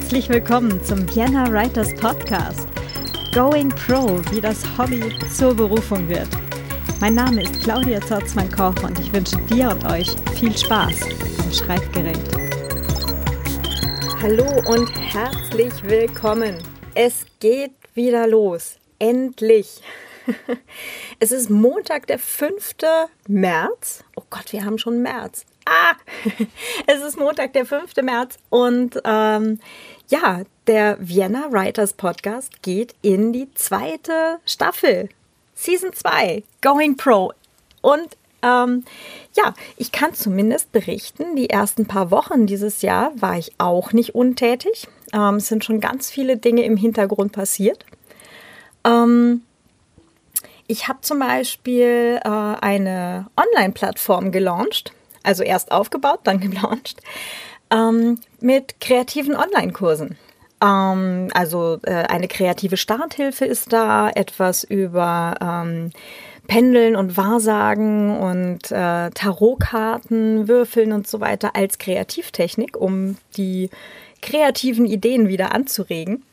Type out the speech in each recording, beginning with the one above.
Herzlich willkommen zum Vienna Writers Podcast. Going Pro, wie das Hobby zur Berufung wird. Mein Name ist Claudia Zorzmann-Koch und ich wünsche dir und euch viel Spaß am Schreibgerät. Hallo und herzlich willkommen. Es geht wieder los. Endlich. Es ist Montag, der 5. März. Oh Gott, wir haben schon März. Ah, es ist Montag, der 5. März und ähm, ja, der Vienna Writers Podcast geht in die zweite Staffel. Season 2, Going Pro. Und ähm, ja, ich kann zumindest berichten, die ersten paar Wochen dieses Jahr war ich auch nicht untätig. Ähm, es sind schon ganz viele Dinge im Hintergrund passiert. Ähm, ich habe zum Beispiel äh, eine Online-Plattform gelauncht also erst aufgebaut, dann gelauncht, ähm, mit kreativen Online-Kursen. Ähm, also äh, eine kreative Starthilfe ist da, etwas über ähm, Pendeln und Wahrsagen und äh, Tarotkarten, Würfeln und so weiter als Kreativtechnik, um die kreativen Ideen wieder anzuregen.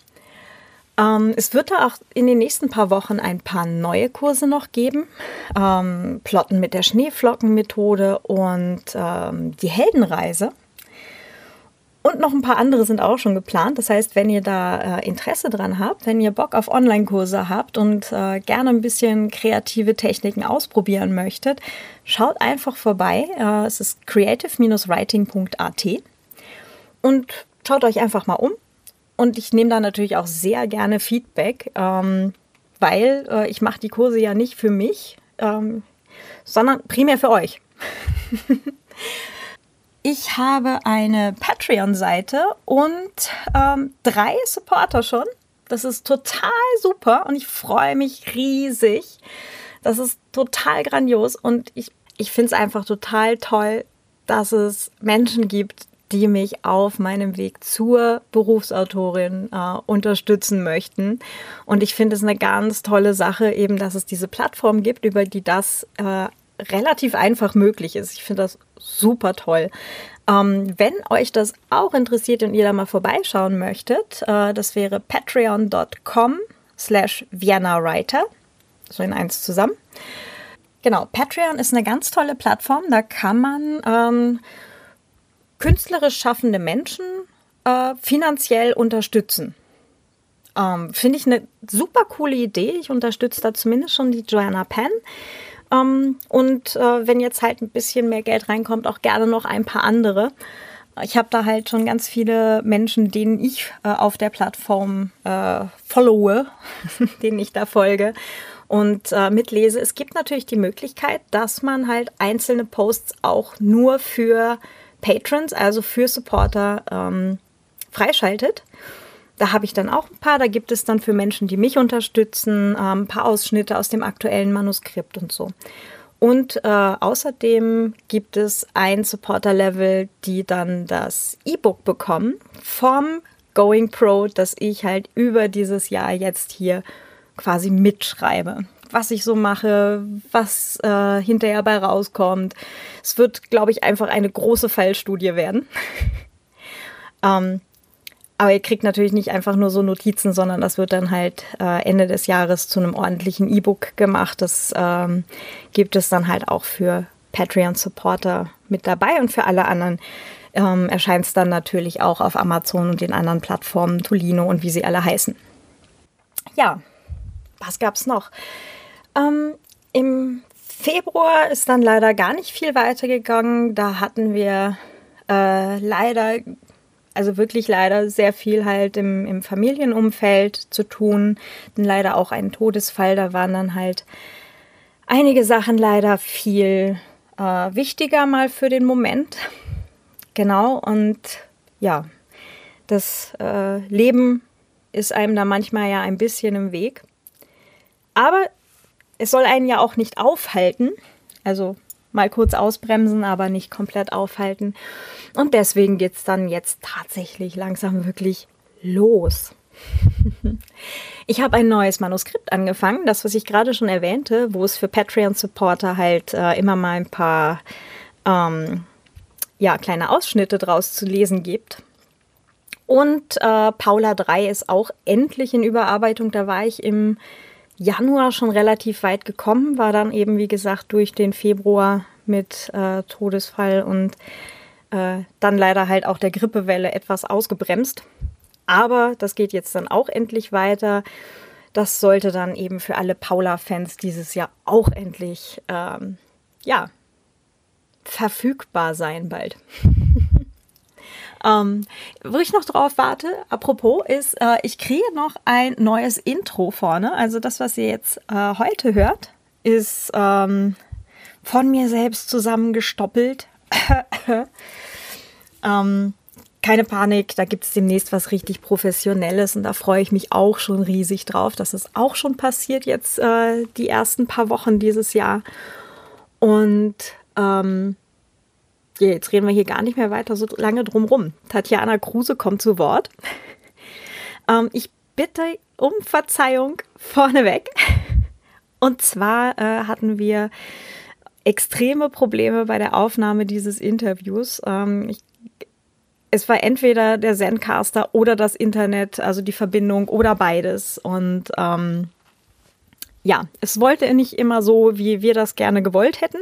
Ähm, es wird da auch in den nächsten paar Wochen ein paar neue Kurse noch geben. Ähm, Plotten mit der Schneeflockenmethode und ähm, die Heldenreise. Und noch ein paar andere sind auch schon geplant. Das heißt, wenn ihr da äh, Interesse dran habt, wenn ihr Bock auf Online-Kurse habt und äh, gerne ein bisschen kreative Techniken ausprobieren möchtet, schaut einfach vorbei. Äh, es ist creative-writing.at und schaut euch einfach mal um. Und ich nehme da natürlich auch sehr gerne Feedback, ähm, weil äh, ich mache die Kurse ja nicht für mich, ähm, sondern primär für euch. ich habe eine Patreon-Seite und ähm, drei Supporter schon. Das ist total super und ich freue mich riesig. Das ist total grandios und ich, ich finde es einfach total toll, dass es Menschen gibt, die mich auf meinem Weg zur Berufsautorin äh, unterstützen möchten. Und ich finde es eine ganz tolle Sache, eben, dass es diese Plattform gibt, über die das äh, relativ einfach möglich ist. Ich finde das super toll. Ähm, wenn euch das auch interessiert und ihr da mal vorbeischauen möchtet, äh, das wäre patreon.com slash Vienna Writer, so in eins zusammen. Genau, Patreon ist eine ganz tolle Plattform. Da kann man ähm, künstlerisch schaffende Menschen äh, finanziell unterstützen. Ähm, Finde ich eine super coole Idee. Ich unterstütze da zumindest schon die Joanna Penn. Ähm, und äh, wenn jetzt halt ein bisschen mehr Geld reinkommt, auch gerne noch ein paar andere. Ich habe da halt schon ganz viele Menschen, denen ich äh, auf der Plattform äh, followe, denen ich da folge und äh, mitlese. Es gibt natürlich die Möglichkeit, dass man halt einzelne Posts auch nur für Patrons, also für Supporter, ähm, freischaltet. Da habe ich dann auch ein paar. Da gibt es dann für Menschen, die mich unterstützen, ähm, ein paar Ausschnitte aus dem aktuellen Manuskript und so. Und äh, außerdem gibt es ein Supporter-Level, die dann das E-Book bekommen vom Going Pro, das ich halt über dieses Jahr jetzt hier quasi mitschreibe was ich so mache, was äh, hinterher bei rauskommt. Es wird, glaube ich, einfach eine große Fallstudie werden. ähm, aber ihr kriegt natürlich nicht einfach nur so Notizen, sondern das wird dann halt äh, Ende des Jahres zu einem ordentlichen E-Book gemacht. Das ähm, gibt es dann halt auch für Patreon-Supporter mit dabei und für alle anderen ähm, erscheint es dann natürlich auch auf Amazon und den anderen Plattformen, Tolino und wie sie alle heißen. Ja, was gab es noch? Ähm, Im Februar ist dann leider gar nicht viel weitergegangen. Da hatten wir äh, leider, also wirklich leider sehr viel halt im, im Familienumfeld zu tun. Denn leider auch ein Todesfall. Da waren dann halt einige Sachen leider viel äh, wichtiger mal für den Moment. Genau, und ja, das äh, Leben ist einem da manchmal ja ein bisschen im Weg. Aber es soll einen ja auch nicht aufhalten. Also mal kurz ausbremsen, aber nicht komplett aufhalten. Und deswegen geht es dann jetzt tatsächlich langsam wirklich los. Ich habe ein neues Manuskript angefangen, das, was ich gerade schon erwähnte, wo es für Patreon-Supporter halt äh, immer mal ein paar ähm, ja, kleine Ausschnitte draus zu lesen gibt. Und äh, Paula 3 ist auch endlich in Überarbeitung. Da war ich im Januar schon relativ weit gekommen, war dann eben, wie gesagt, durch den Februar mit äh, Todesfall und äh, dann leider halt auch der Grippewelle etwas ausgebremst. Aber das geht jetzt dann auch endlich weiter. Das sollte dann eben für alle Paula-Fans dieses Jahr auch endlich ähm, ja, verfügbar sein bald. ähm, wo ich noch drauf warte, apropos, ist, äh, ich kriege noch ein neues Intro vorne. Also das, was ihr jetzt äh, heute hört, ist ähm, von mir selbst zusammengestoppelt. ähm, keine Panik, da gibt es demnächst was richtig Professionelles und da freue ich mich auch schon riesig drauf. Das ist auch schon passiert jetzt äh, die ersten paar Wochen dieses Jahr. Und ähm, jetzt reden wir hier gar nicht mehr weiter so lange drum rum. Tatjana Kruse kommt zu Wort. ähm, ich bitte um Verzeihung vorneweg. Und zwar äh, hatten wir extreme Probleme bei der Aufnahme dieses Interviews. Ähm, ich, es war entweder der Zencaster oder das Internet, also die Verbindung oder beides. Und ähm, ja, es wollte nicht immer so, wie wir das gerne gewollt hätten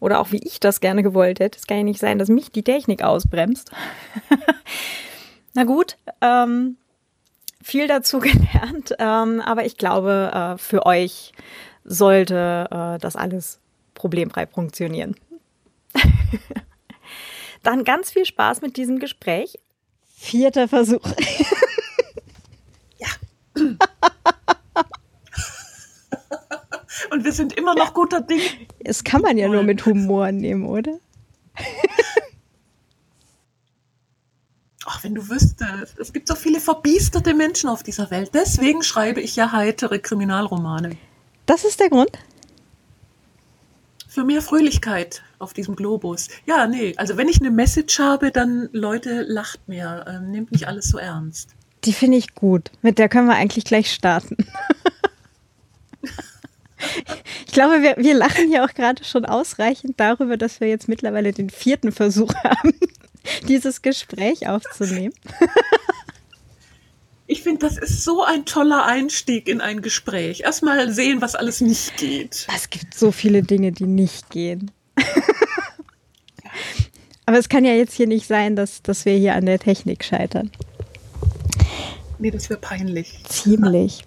oder auch wie ich das gerne gewollt hätte. Es kann ja nicht sein, dass mich die Technik ausbremst. Na gut, ähm, viel dazu gelernt, ähm, aber ich glaube, äh, für euch sollte äh, das alles problemfrei funktionieren. Dann ganz viel Spaß mit diesem Gespräch. Vierter Versuch. ja. Und wir sind immer noch guter Dinge. Das kann man ja nur mit Humor nehmen, oder? Ach, wenn du wüsstest, es gibt so viele verbiesterte Menschen auf dieser Welt. Deswegen schreibe ich ja heitere Kriminalromane. Das ist der Grund? für mehr Fröhlichkeit auf diesem Globus. Ja, nee, also wenn ich eine Message habe, dann Leute, lacht mehr, ähm, nehmt nicht alles so ernst. Die finde ich gut. Mit der können wir eigentlich gleich starten. ich glaube, wir, wir lachen hier auch gerade schon ausreichend darüber, dass wir jetzt mittlerweile den vierten Versuch haben, dieses Gespräch aufzunehmen. Ich finde, das ist so ein toller Einstieg in ein Gespräch. Erstmal sehen, was alles nicht geht. Es gibt so viele Dinge, die nicht gehen. Aber es kann ja jetzt hier nicht sein, dass, dass wir hier an der Technik scheitern. Nee, das wäre peinlich. Ziemlich.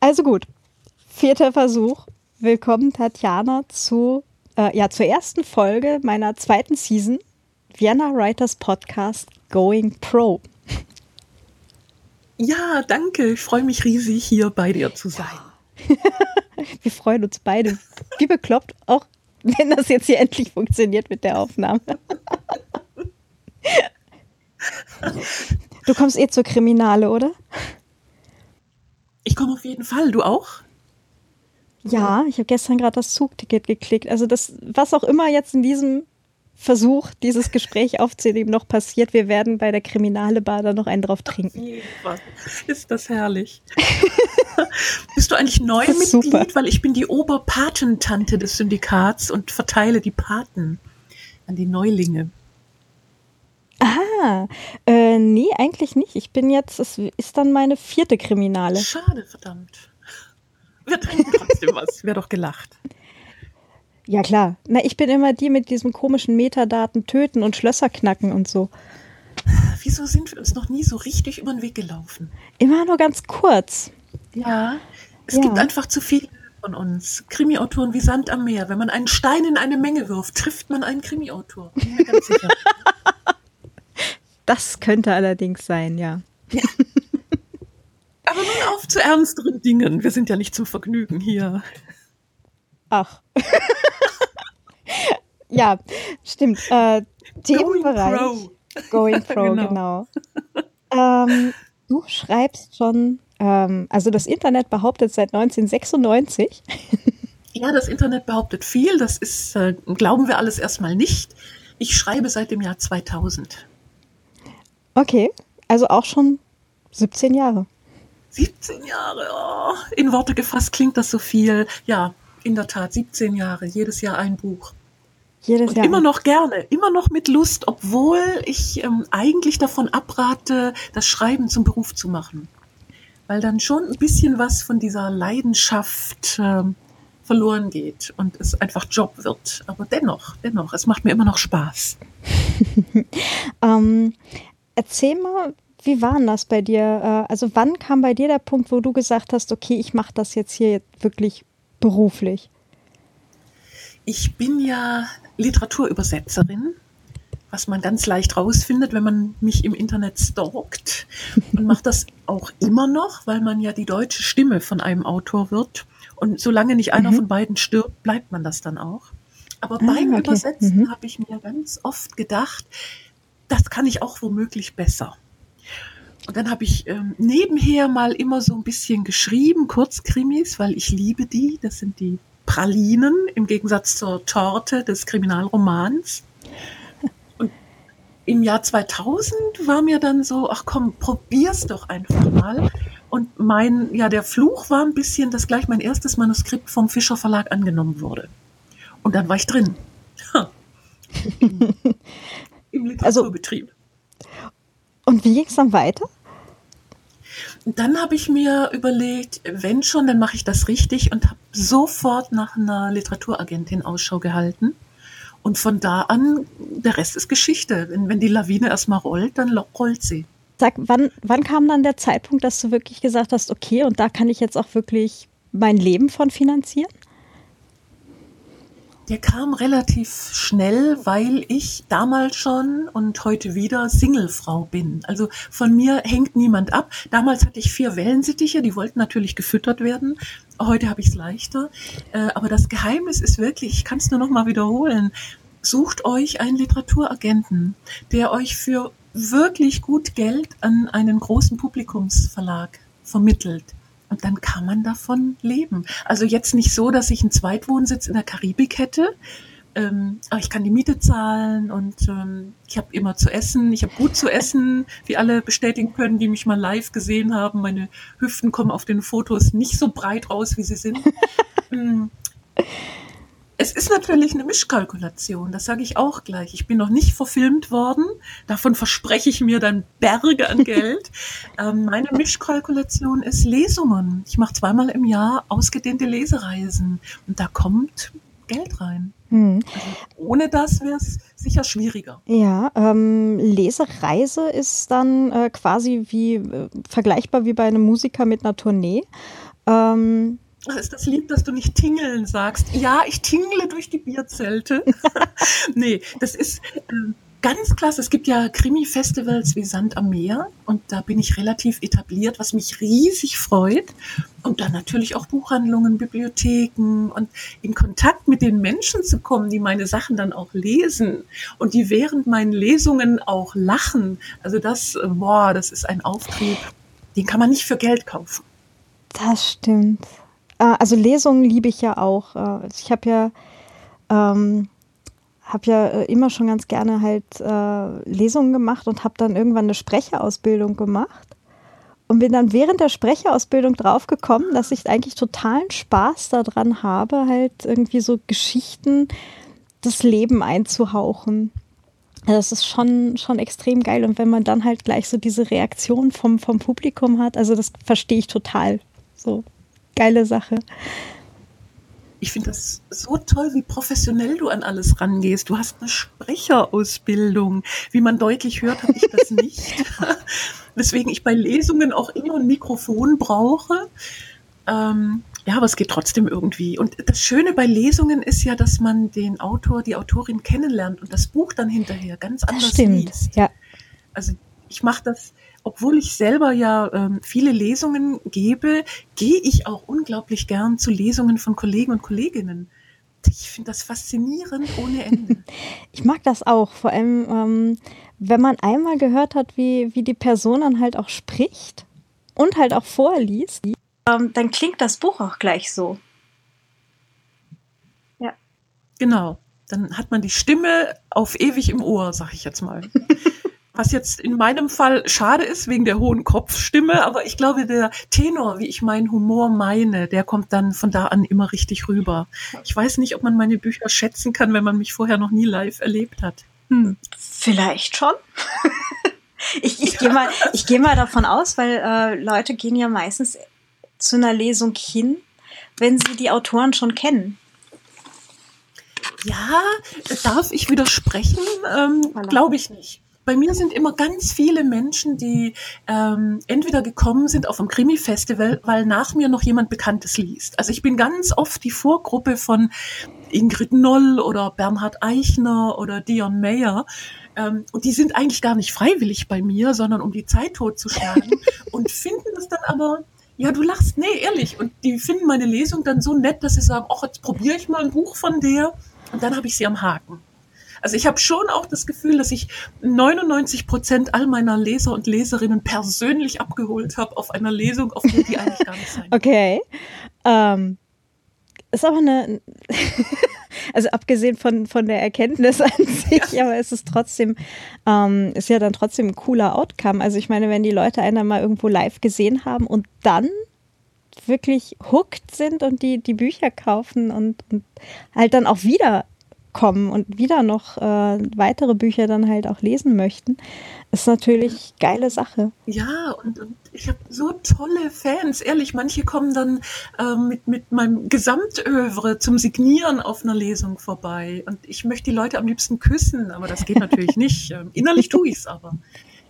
Also gut, vierter Versuch. Willkommen, Tatjana, zu, äh, ja, zur ersten Folge meiner zweiten Season Vienna Writers Podcast Going Pro. Ja, danke. Ich freue mich riesig, hier bei dir zu sein. Wir freuen uns beide. Wie bekloppt, auch wenn das jetzt hier endlich funktioniert mit der Aufnahme. Du kommst eh zur Kriminale, oder? Ich komme auf jeden Fall. Du auch? Ja, ich habe gestern gerade das Zugticket geklickt. Also das, was auch immer jetzt in diesem Versuch, dieses Gespräch aufzunehmen, noch passiert. Wir werden bei der Kriminale Bar da noch einen drauf trinken. Ist das herrlich. Bist du eigentlich neu Mitglied? Super. Weil ich bin die Oberpatentante des Syndikats und verteile die Paten an die Neulinge. Ah, äh, nee, eigentlich nicht. Ich bin jetzt, es ist dann meine vierte Kriminale. Schade, verdammt. Wir trinken trotzdem was. Wäre doch gelacht. Ja, klar. Na, ich bin immer die mit diesen komischen Metadaten töten und Schlösser knacken und so. Wieso sind wir uns noch nie so richtig über den Weg gelaufen? Immer nur ganz kurz. Ja, es ja. gibt einfach zu viele von uns. Krimi-Autoren wie Sand am Meer. Wenn man einen Stein in eine Menge wirft, trifft man einen Krimi-Autor. Bin mir ganz sicher. das könnte allerdings sein, ja. ja. Aber nun auf zu ernsteren Dingen. Wir sind ja nicht zum Vergnügen hier. Ach. ja, stimmt. Äh, Themenbereich. Going Pro, Going Pro genau. genau. Ähm, du schreibst schon, ähm, also das Internet behauptet seit 1996. ja, das Internet behauptet viel. Das ist, äh, glauben wir alles erstmal nicht. Ich schreibe seit dem Jahr 2000. Okay, also auch schon 17 Jahre. 17 Jahre, oh, in Worte gefasst klingt das so viel. Ja, in der Tat, 17 Jahre, jedes Jahr ein Buch. Jedes und Jahr. Immer noch gerne, immer noch mit Lust, obwohl ich ähm, eigentlich davon abrate, das Schreiben zum Beruf zu machen. Weil dann schon ein bisschen was von dieser Leidenschaft ähm, verloren geht und es einfach Job wird. Aber dennoch, dennoch, es macht mir immer noch Spaß. ähm, erzähl mal, wie war denn das bei dir? Äh, also wann kam bei dir der Punkt, wo du gesagt hast, okay, ich mache das jetzt hier wirklich beruflich? Ich bin ja Literaturübersetzerin, was man ganz leicht rausfindet, wenn man mich im Internet stalkt. Und macht das auch immer noch, weil man ja die deutsche Stimme von einem Autor wird. Und solange nicht einer mhm. von beiden stirbt, bleibt man das dann auch. Aber ah, beim okay. Übersetzen mhm. habe ich mir ganz oft gedacht, das kann ich auch womöglich besser. Und dann habe ich ähm, nebenher mal immer so ein bisschen geschrieben, Kurzkrimis, weil ich liebe die. Das sind die Pralinen im Gegensatz zur Torte des Kriminalromans. Und im Jahr 2000 war mir dann so, ach komm, probier's doch einfach mal. Und mein, ja, der Fluch war ein bisschen, dass gleich mein erstes Manuskript vom Fischer Verlag angenommen wurde. Und dann war ich drin. Im Literaturbetrieb. Also, und wie ging es dann weiter? Dann habe ich mir überlegt, wenn schon, dann mache ich das richtig und habe sofort nach einer Literaturagentin Ausschau gehalten. Und von da an, der Rest ist Geschichte. Wenn, wenn die Lawine erstmal rollt, dann rollt sie. Sag, wann, wann kam dann der Zeitpunkt, dass du wirklich gesagt hast, okay, und da kann ich jetzt auch wirklich mein Leben von finanzieren? Der kam relativ schnell, weil ich damals schon und heute wieder Singlefrau bin. Also von mir hängt niemand ab. Damals hatte ich vier Wellensittiche, die wollten natürlich gefüttert werden. Heute habe ich es leichter. Äh, aber das Geheimnis ist wirklich, ich kann es nur noch mal wiederholen, sucht euch einen Literaturagenten, der euch für wirklich gut Geld an einen großen Publikumsverlag vermittelt. Und dann kann man davon leben. Also jetzt nicht so, dass ich einen Zweitwohnsitz in der Karibik hätte, ähm, aber ich kann die Miete zahlen und ähm, ich habe immer zu essen. Ich habe gut zu essen, wie alle bestätigen können, die mich mal live gesehen haben. Meine Hüften kommen auf den Fotos nicht so breit raus, wie sie sind. ähm, es ist natürlich eine Mischkalkulation, das sage ich auch gleich. Ich bin noch nicht verfilmt worden, davon verspreche ich mir dann Berge an Geld. ähm, meine Mischkalkulation ist Lesungen. Ich mache zweimal im Jahr ausgedehnte Lesereisen und da kommt Geld rein. Hm. Also ohne das wäre es sicher schwieriger. Ja, ähm, Lesereise ist dann äh, quasi wie äh, vergleichbar wie bei einem Musiker mit einer Tournee. Ähm, ist das lieb, dass du nicht tingeln sagst. Ja, ich tingle durch die Bierzelte. nee, das ist äh, ganz klasse. Es gibt ja Krimi-Festivals wie Sand am Meer und da bin ich relativ etabliert, was mich riesig freut. Und dann natürlich auch Buchhandlungen, Bibliotheken und in Kontakt mit den Menschen zu kommen, die meine Sachen dann auch lesen und die während meinen Lesungen auch lachen. Also das, boah, das ist ein Auftrieb, den kann man nicht für Geld kaufen. Das stimmt. Äh, also Lesungen liebe ich ja auch. Äh, ich habe ja, ähm, hab ja äh, immer schon ganz gerne halt äh, Lesungen gemacht und habe dann irgendwann eine Sprecherausbildung gemacht. Und bin dann während der Sprecherausbildung draufgekommen, dass ich eigentlich totalen Spaß daran habe, halt irgendwie so Geschichten das Leben einzuhauchen. Also das ist schon, schon extrem geil. Und wenn man dann halt gleich so diese Reaktion vom, vom Publikum hat, also das verstehe ich total. So geile Sache. Ich finde das so toll, wie professionell du an alles rangehst. Du hast eine Sprecherausbildung. Wie man deutlich hört, habe ich das nicht. Weswegen ich bei Lesungen auch immer ein Mikrofon brauche. Ähm, ja, aber es geht trotzdem irgendwie. Und das Schöne bei Lesungen ist ja, dass man den Autor, die Autorin kennenlernt und das Buch dann hinterher ganz anders das stimmt, liest. Ja. Also ich mache das obwohl ich selber ja ähm, viele Lesungen gebe, gehe ich auch unglaublich gern zu Lesungen von Kollegen und Kolleginnen. Ich finde das faszinierend ohne Ende. ich mag das auch, vor allem, ähm, wenn man einmal gehört hat, wie, wie die Person dann halt auch spricht und halt auch vorliest, ähm, dann klingt das Buch auch gleich so. Ja. Genau. Dann hat man die Stimme auf ewig im Ohr, sag ich jetzt mal. was jetzt in meinem Fall schade ist wegen der hohen Kopfstimme, aber ich glaube, der Tenor, wie ich meinen Humor meine, der kommt dann von da an immer richtig rüber. Ich weiß nicht, ob man meine Bücher schätzen kann, wenn man mich vorher noch nie live erlebt hat. Hm. Vielleicht schon. ich ich gehe mal, geh mal davon aus, weil äh, Leute gehen ja meistens zu einer Lesung hin, wenn sie die Autoren schon kennen. Ja, darf ich widersprechen? Ähm, voilà. Glaube ich nicht. Bei mir sind immer ganz viele Menschen, die ähm, entweder gekommen sind auf einem Krimi-Festival, weil nach mir noch jemand Bekanntes liest. Also ich bin ganz oft die Vorgruppe von Ingrid Noll oder Bernhard Eichner oder Dion Mayer. Ähm, und die sind eigentlich gar nicht freiwillig bei mir, sondern um die Zeit totzuschlagen und finden das dann aber ja, du lachst, nee, ehrlich. Und die finden meine Lesung dann so nett, dass sie sagen, ach, jetzt probiere ich mal ein Buch von der. Und dann habe ich sie am Haken. Also ich habe schon auch das Gefühl, dass ich 99 Prozent all meiner Leser und Leserinnen persönlich abgeholt habe auf einer Lesung, auf der die eigentlich gar nicht sein. Okay. Ähm, ist aber eine, also abgesehen von, von der Erkenntnis an sich, ja. aber es ist trotzdem, ähm, ist ja dann trotzdem ein cooler Outcome. Also ich meine, wenn die Leute einen mal irgendwo live gesehen haben und dann wirklich hooked sind und die, die Bücher kaufen und, und halt dann auch wieder kommen und wieder noch äh, weitere Bücher dann halt auch lesen möchten, ist natürlich geile Sache. Ja, und, und ich habe so tolle Fans, ehrlich. Manche kommen dann äh, mit, mit meinem Gesamtövre zum Signieren auf einer Lesung vorbei. Und ich möchte die Leute am liebsten küssen, aber das geht natürlich nicht. Ähm, innerlich tue ich es aber.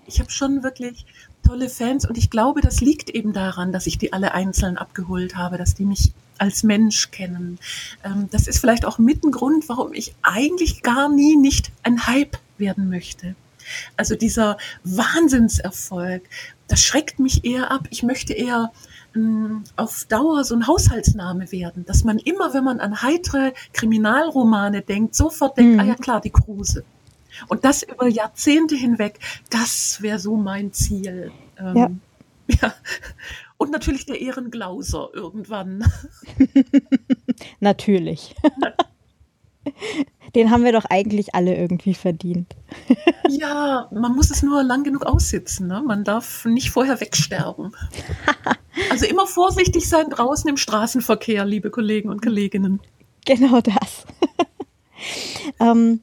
Ich habe schon wirklich tolle Fans und ich glaube, das liegt eben daran, dass ich die alle einzeln abgeholt habe, dass die mich als Mensch kennen. Ähm, das ist vielleicht auch mit ein Grund, warum ich eigentlich gar nie nicht ein Hype werden möchte. Also dieser Wahnsinnserfolg, das schreckt mich eher ab. Ich möchte eher ähm, auf Dauer so ein Haushaltsname werden, dass man immer, wenn man an heitere Kriminalromane denkt, sofort denkt, mhm. ah ja klar, die Kruse. Und das über Jahrzehnte hinweg, das wäre so mein Ziel. Ähm, ja. ja. Und natürlich der Ehrenglauser irgendwann. natürlich. Den haben wir doch eigentlich alle irgendwie verdient. ja, man muss es nur lang genug aussitzen. Ne? Man darf nicht vorher wegsterben. also immer vorsichtig sein draußen im Straßenverkehr, liebe Kollegen und Kolleginnen. Genau das. ähm,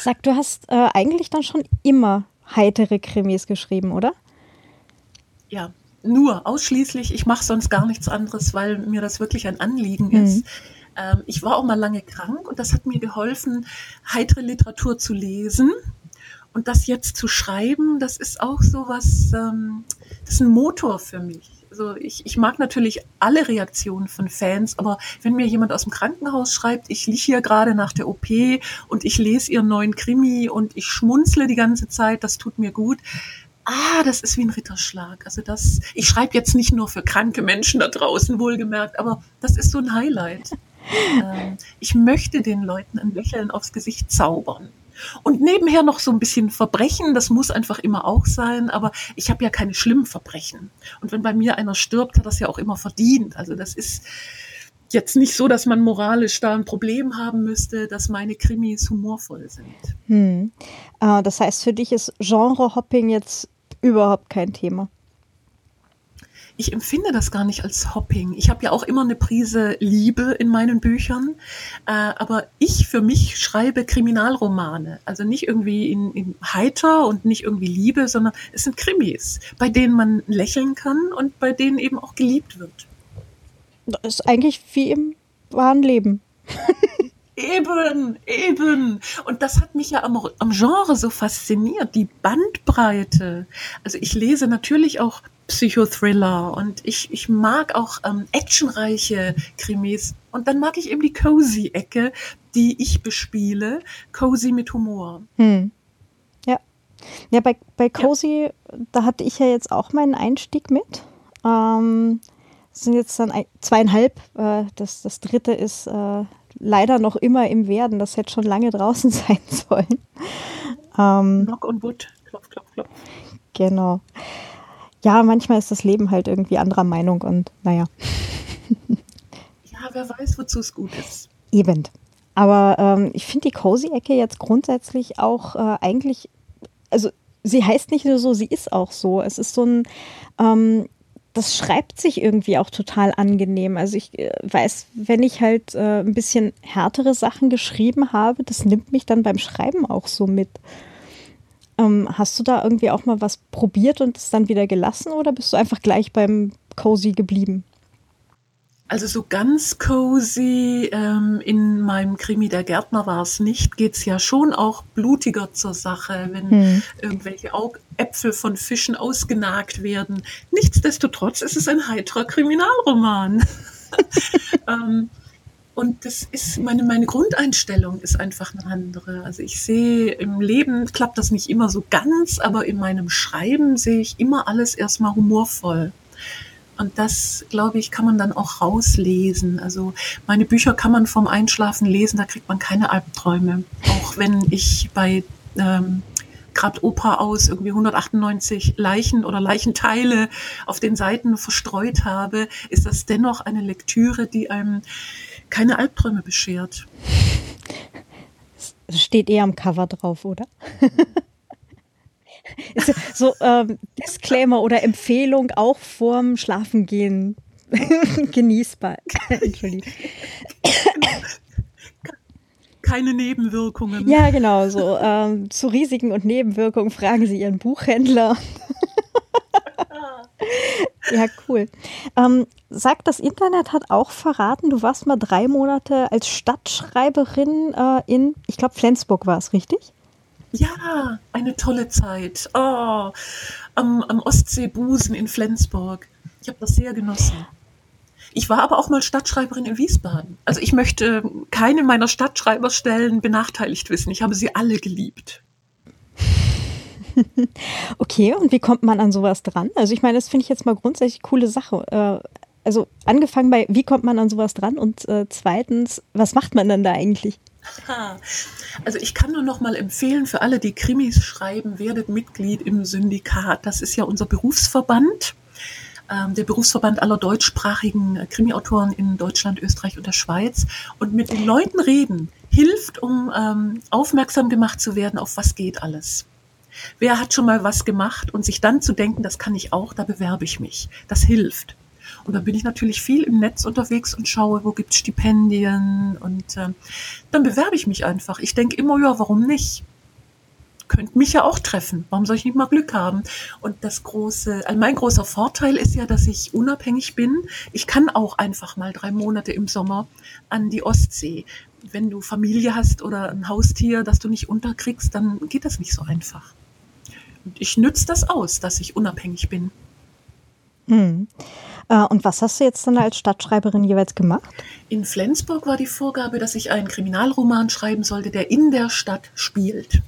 sag, du hast äh, eigentlich dann schon immer heitere Krimis geschrieben, oder? Ja, nur, ausschließlich. Ich mache sonst gar nichts anderes, weil mir das wirklich ein Anliegen mhm. ist. Ähm, ich war auch mal lange krank und das hat mir geholfen, heitere Literatur zu lesen. Und das jetzt zu schreiben, das ist auch so was, ähm, das ist ein Motor für mich. Also ich, ich mag natürlich alle Reaktionen von Fans, aber wenn mir jemand aus dem Krankenhaus schreibt, ich liege hier gerade nach der OP und ich lese ihren neuen Krimi und ich schmunzle die ganze Zeit, das tut mir gut, ah, das ist wie ein Ritterschlag. Also das, ich schreibe jetzt nicht nur für kranke Menschen da draußen, wohlgemerkt, aber das ist so ein Highlight. ähm, ich möchte den Leuten ein Lächeln aufs Gesicht zaubern. Und nebenher noch so ein bisschen Verbrechen, das muss einfach immer auch sein, aber ich habe ja keine schlimmen Verbrechen. Und wenn bei mir einer stirbt, hat das ja auch immer verdient. Also das ist jetzt nicht so, dass man moralisch da ein Problem haben müsste, dass meine Krimis humorvoll sind. Hm. Äh, das heißt, für dich ist Genre-Hopping jetzt überhaupt kein Thema. Ich empfinde das gar nicht als Hopping. Ich habe ja auch immer eine Prise Liebe in meinen Büchern, äh, aber ich für mich schreibe Kriminalromane. Also nicht irgendwie in, in heiter und nicht irgendwie Liebe, sondern es sind Krimis, bei denen man lächeln kann und bei denen eben auch geliebt wird. Das ist eigentlich wie im wahren Leben. Eben, eben. Und das hat mich ja am, am Genre so fasziniert, die Bandbreite. Also ich lese natürlich auch Psychothriller und ich, ich mag auch ähm, actionreiche Krimis. Und dann mag ich eben die Cozy-Ecke, die ich bespiele. Cozy mit Humor. Hm. Ja. Ja, bei, bei Cozy, ja. da hatte ich ja jetzt auch meinen Einstieg mit. Ähm, sind jetzt dann ein, zweieinhalb. Äh, das, das dritte ist äh, leider noch immer im Werden. Das hätte schon lange draußen sein sollen. Ähm, Knock on Wood. Klopf, klopf, klopf. Genau. Ja, manchmal ist das Leben halt irgendwie anderer Meinung und naja. ja, wer weiß, wozu es gut ist. Eben. Aber ähm, ich finde die Cozy-Ecke jetzt grundsätzlich auch äh, eigentlich, also sie heißt nicht nur so, sie ist auch so. Es ist so ein, ähm, das schreibt sich irgendwie auch total angenehm. Also ich äh, weiß, wenn ich halt äh, ein bisschen härtere Sachen geschrieben habe, das nimmt mich dann beim Schreiben auch so mit. Ähm, hast du da irgendwie auch mal was probiert und es dann wieder gelassen oder bist du einfach gleich beim Cozy geblieben? Also so ganz cozy ähm, in meinem Krimi Der Gärtner war es nicht, geht es ja schon auch blutiger zur Sache, wenn hm. irgendwelche Augäpfel von Fischen ausgenagt werden. Nichtsdestotrotz ist es ein heiterer Kriminalroman. ähm, und das ist meine, meine Grundeinstellung ist einfach eine andere. Also ich sehe im Leben klappt das nicht immer so ganz, aber in meinem Schreiben sehe ich immer alles erstmal humorvoll. Und das, glaube ich, kann man dann auch rauslesen. Also meine Bücher kann man vom Einschlafen lesen, da kriegt man keine Albträume. Auch wenn ich bei ähm, Grad Oper aus irgendwie 198 Leichen oder Leichenteile auf den Seiten verstreut habe, ist das dennoch eine Lektüre, die einem keine Albträume beschert. Es steht eher am Cover drauf, oder? so ähm, Disclaimer oder Empfehlung auch vorm Schlafengehen genießbar. Entschuldigung. Keine Nebenwirkungen. Ja, genau. So ähm, zu Risiken und Nebenwirkungen fragen Sie Ihren Buchhändler. ja, cool. Ähm, sagt, das Internet hat auch verraten, du warst mal drei Monate als Stadtschreiberin äh, in, ich glaube, Flensburg war es, richtig? Ja, eine tolle Zeit. Oh, am, am Ostseebusen in Flensburg. Ich habe das sehr genossen. Ich war aber auch mal Stadtschreiberin in Wiesbaden. Also ich möchte keine meiner Stadtschreiberstellen benachteiligt wissen. Ich habe sie alle geliebt. Okay, und wie kommt man an sowas dran? Also ich meine, das finde ich jetzt mal grundsätzlich coole Sache. Äh, also angefangen bei, wie kommt man an sowas dran? Und äh, zweitens, was macht man dann da eigentlich? Also ich kann nur noch mal empfehlen für alle, die Krimis schreiben, werdet Mitglied im Syndikat. Das ist ja unser Berufsverband, ähm, der Berufsverband aller deutschsprachigen äh, Krimiautoren in Deutschland, Österreich und der Schweiz. Und mit den Leuten reden hilft, um ähm, aufmerksam gemacht zu werden, auf was geht alles. Wer hat schon mal was gemacht und sich dann zu denken, das kann ich auch, da bewerbe ich mich. Das hilft. Und da bin ich natürlich viel im Netz unterwegs und schaue, wo gibt es Stipendien und äh, dann bewerbe ich mich einfach. Ich denke immer, ja, warum nicht? Könnte mich ja auch treffen. Warum soll ich nicht mal Glück haben? Und das große, also mein großer Vorteil ist ja, dass ich unabhängig bin. Ich kann auch einfach mal drei Monate im Sommer an die Ostsee. Wenn du Familie hast oder ein Haustier, das du nicht unterkriegst, dann geht das nicht so einfach. Und ich nütze das aus, dass ich unabhängig bin. Hm. Äh, und was hast du jetzt dann als Stadtschreiberin jeweils gemacht? In Flensburg war die Vorgabe, dass ich einen Kriminalroman schreiben sollte, der in der Stadt spielt.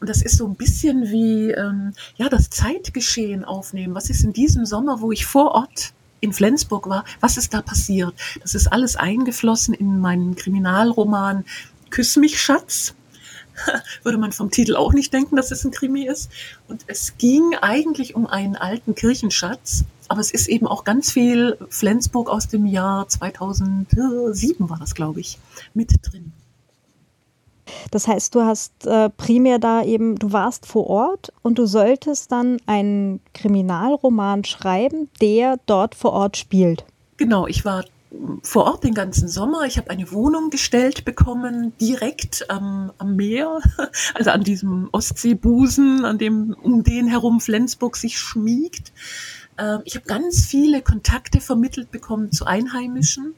Und das ist so ein bisschen wie ähm, ja das Zeitgeschehen aufnehmen. Was ist in diesem Sommer, wo ich vor Ort in Flensburg war, was ist da passiert? Das ist alles eingeflossen in meinen Kriminalroman Küss mich, Schatz. Würde man vom Titel auch nicht denken, dass es ein Krimi ist. Und es ging eigentlich um einen alten Kirchenschatz, aber es ist eben auch ganz viel Flensburg aus dem Jahr 2007 war das, glaube ich, mit drin. Das heißt, du hast äh, primär da eben, du warst vor Ort und du solltest dann einen Kriminalroman schreiben, der dort vor Ort spielt. Genau, ich war vor Ort den ganzen Sommer. Ich habe eine Wohnung gestellt bekommen, direkt am, am Meer, also an diesem Ostseebusen, an dem um den herum Flensburg sich schmiegt. Ähm, ich habe ganz viele Kontakte vermittelt bekommen zu Einheimischen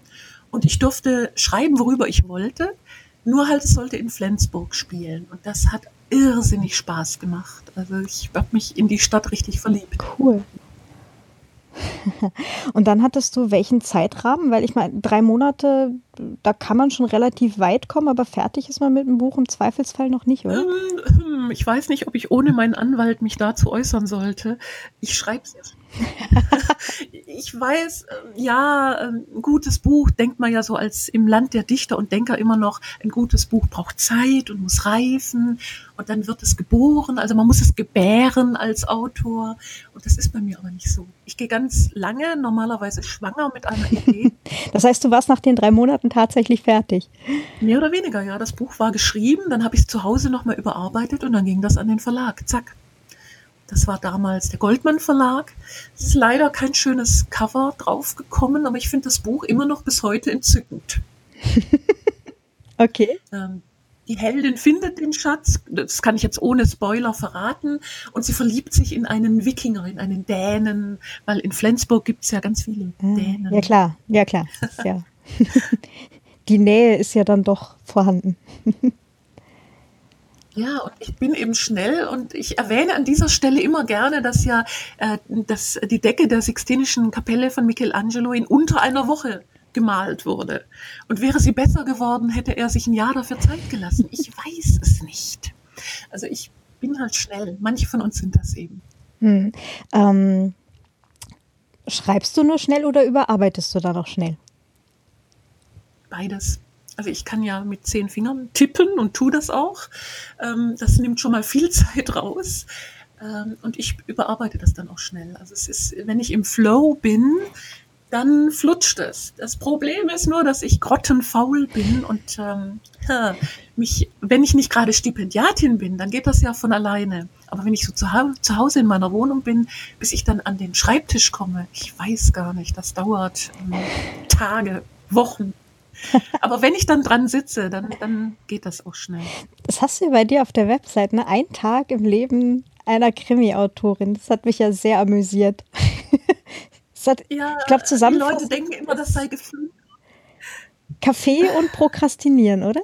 und ich durfte schreiben, worüber ich wollte. Nur halt, es sollte in Flensburg spielen. Und das hat irrsinnig Spaß gemacht. Also ich habe mich in die Stadt richtig verliebt. Cool. Und dann hattest du welchen Zeitrahmen? Weil ich meine, drei Monate, da kann man schon relativ weit kommen, aber fertig ist man mit dem Buch im Zweifelsfall noch nicht, oder? Ähm, hm, ich weiß nicht, ob ich ohne meinen Anwalt mich dazu äußern sollte. Ich schreibe es ich weiß, äh, ja, ein gutes Buch denkt man ja so als im Land der Dichter und Denker immer noch, ein gutes Buch braucht Zeit und muss reifen und dann wird es geboren. Also man muss es gebären als Autor und das ist bei mir aber nicht so. Ich gehe ganz lange, normalerweise schwanger mit einer Idee. Das heißt, du warst nach den drei Monaten tatsächlich fertig? Mehr oder weniger, ja. Das Buch war geschrieben, dann habe ich es zu Hause nochmal überarbeitet und dann ging das an den Verlag. Zack. Das war damals der Goldmann Verlag. Es ist leider kein schönes Cover draufgekommen, aber ich finde das Buch immer noch bis heute entzückend. okay. Ähm, die Heldin findet den Schatz, das kann ich jetzt ohne Spoiler verraten, und sie verliebt sich in einen Wikinger, in einen Dänen, weil in Flensburg gibt es ja ganz viele ah, Dänen. Ja klar, ja klar. Ja. die Nähe ist ja dann doch vorhanden. Ja, und ich bin eben schnell und ich erwähne an dieser Stelle immer gerne, dass ja äh, dass die Decke der Sixtinischen Kapelle von Michelangelo in unter einer Woche gemalt wurde. Und wäre sie besser geworden, hätte er sich ein Jahr dafür Zeit gelassen. Ich weiß es nicht. Also ich bin halt schnell. Manche von uns sind das eben. Hm. Ähm, schreibst du nur schnell oder überarbeitest du da noch schnell? Beides. Also ich kann ja mit zehn Fingern tippen und tue das auch. Ähm, das nimmt schon mal viel Zeit raus. Ähm, und ich überarbeite das dann auch schnell. Also es ist, wenn ich im Flow bin, dann flutscht es. Das Problem ist nur, dass ich grottenfaul bin und ähm, mich, wenn ich nicht gerade Stipendiatin bin, dann geht das ja von alleine. Aber wenn ich so zu, zu Hause in meiner Wohnung bin, bis ich dann an den Schreibtisch komme, ich weiß gar nicht, das dauert ähm, Tage, Wochen. Aber wenn ich dann dran sitze, dann, dann geht das auch schnell. Das hast du bei dir auf der Website, ne? Ein Tag im Leben einer Krimi-Autorin. Das hat mich ja sehr amüsiert. hat, ja, ich glaube, zusammen. Die Leute denken immer, das sei gefilmt. Kaffee und Prokrastinieren, oder?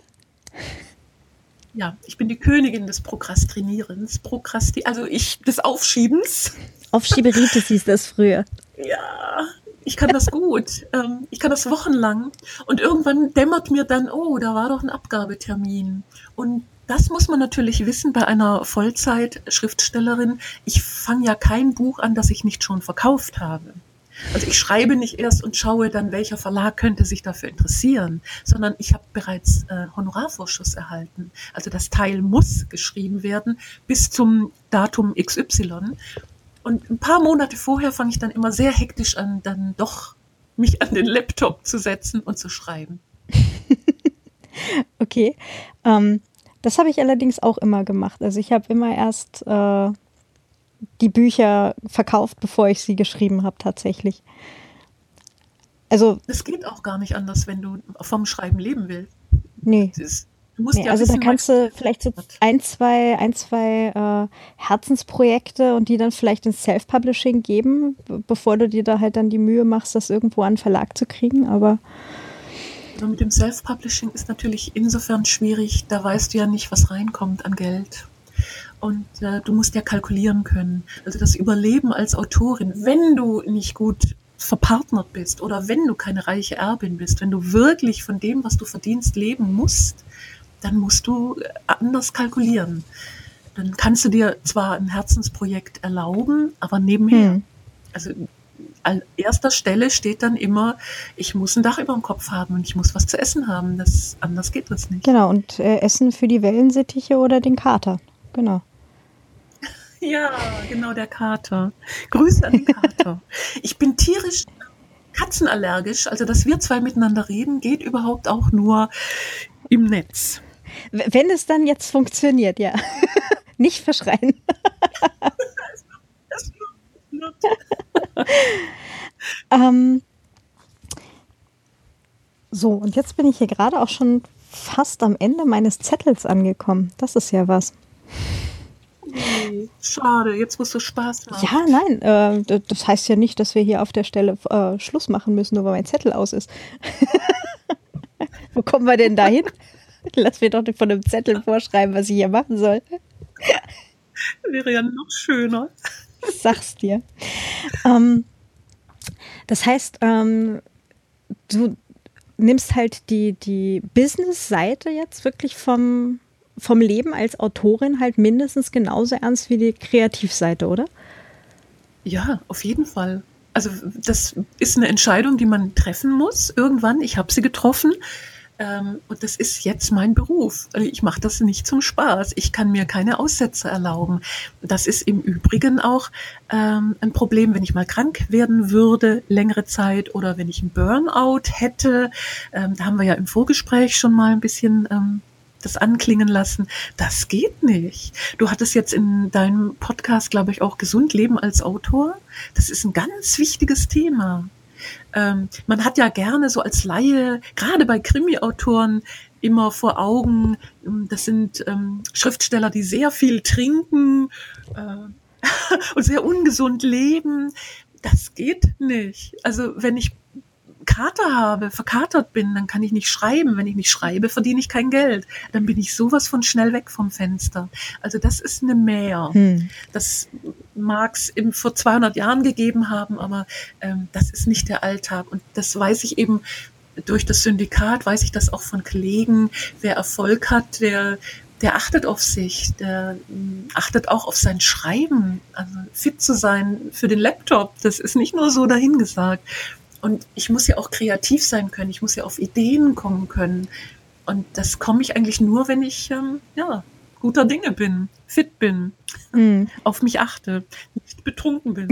Ja, ich bin die Königin des Prokrastinierens. Prokrasti also ich des Aufschiebens. Aufschieberitis hieß das früher. Ja, ich kann das gut. Ähm, ich kann das wochenlang. Und irgendwann dämmert mir dann, oh, da war doch ein Abgabetermin. Und das muss man natürlich wissen bei einer Vollzeit-Schriftstellerin. Ich fange ja kein Buch an, das ich nicht schon verkauft habe. Also ich schreibe nicht erst und schaue dann, welcher Verlag könnte sich dafür interessieren, sondern ich habe bereits äh, Honorarvorschuss erhalten. Also das Teil muss geschrieben werden bis zum Datum XY. Und ein paar Monate vorher fange ich dann immer sehr hektisch an, dann doch mich an den Laptop zu setzen und zu schreiben. okay. Ähm, das habe ich allerdings auch immer gemacht. Also ich habe immer erst äh, die Bücher verkauft, bevor ich sie geschrieben habe, tatsächlich. Also. Es geht auch gar nicht anders, wenn du vom Schreiben leben willst. Nee. Ist, Nee, ja also wissen, da kannst du vielleicht so ein, zwei, ein, zwei äh, Herzensprojekte und die dann vielleicht ins Self-Publishing geben, bevor du dir da halt dann die Mühe machst, das irgendwo an Verlag zu kriegen. Aber also mit dem Self-Publishing ist natürlich insofern schwierig, da weißt du ja nicht, was reinkommt an Geld. Und äh, du musst ja kalkulieren können. Also das Überleben als Autorin, wenn du nicht gut verpartnert bist oder wenn du keine reiche Erbin bist, wenn du wirklich von dem, was du verdienst, leben musst, dann musst du anders kalkulieren. Dann kannst du dir zwar ein Herzensprojekt erlauben, aber nebenher. Hm. Also an erster Stelle steht dann immer, ich muss ein Dach über dem Kopf haben und ich muss was zu essen haben. Das, anders geht das nicht. Genau, und äh, Essen für die Wellensittiche oder den Kater. Genau. Ja, genau, der Kater. Grüße an den Kater. Ich bin tierisch katzenallergisch. Also, dass wir zwei miteinander reden, geht überhaupt auch nur im Netz. Wenn es dann jetzt funktioniert, ja. Nicht verschreien. ähm, so, und jetzt bin ich hier gerade auch schon fast am Ende meines Zettels angekommen. Das ist ja was. Nee, schade, jetzt musst du Spaß haben. Ja, nein, äh, das heißt ja nicht, dass wir hier auf der Stelle äh, Schluss machen müssen, nur weil mein Zettel aus ist. Wo kommen wir denn da hin? Lass mir doch nicht von einem Zettel vorschreiben, was ich hier machen soll. Wäre ja noch schöner. Sag's dir. Ähm, das heißt, ähm, du nimmst halt die, die Business-Seite jetzt wirklich vom, vom Leben als Autorin halt mindestens genauso ernst wie die Kreativseite, oder? Ja, auf jeden Fall. Also das ist eine Entscheidung, die man treffen muss irgendwann. Ich habe sie getroffen. Ähm, und das ist jetzt mein Beruf. Also ich mache das nicht zum Spaß. Ich kann mir keine Aussätze erlauben. Das ist im Übrigen auch ähm, ein Problem, wenn ich mal krank werden würde, längere Zeit oder wenn ich einen Burnout hätte. Ähm, da haben wir ja im Vorgespräch schon mal ein bisschen ähm, das anklingen lassen. Das geht nicht. Du hattest jetzt in deinem Podcast, glaube ich, auch gesund leben als Autor. Das ist ein ganz wichtiges Thema. Ähm, man hat ja gerne so als Laie, gerade bei Krimi-Autoren, immer vor Augen, ähm, das sind ähm, Schriftsteller, die sehr viel trinken äh, und sehr ungesund leben. Das geht nicht. Also wenn ich Kater habe, verkatert bin, dann kann ich nicht schreiben. Wenn ich nicht schreibe, verdiene ich kein Geld. Dann bin ich sowas von schnell weg vom Fenster. Also das ist eine Mehr. Hm. Das mag es vor 200 Jahren gegeben haben, aber ähm, das ist nicht der Alltag. Und das weiß ich eben durch das Syndikat, weiß ich das auch von Kollegen. Wer Erfolg hat, der der achtet auf sich, der mm, achtet auch auf sein Schreiben, also fit zu sein für den Laptop. Das ist nicht nur so dahingesagt. Und ich muss ja auch kreativ sein können, ich muss ja auf Ideen kommen können. Und das komme ich eigentlich nur, wenn ich ähm, ja, guter Dinge bin, fit bin, mhm. auf mich achte, nicht betrunken bin.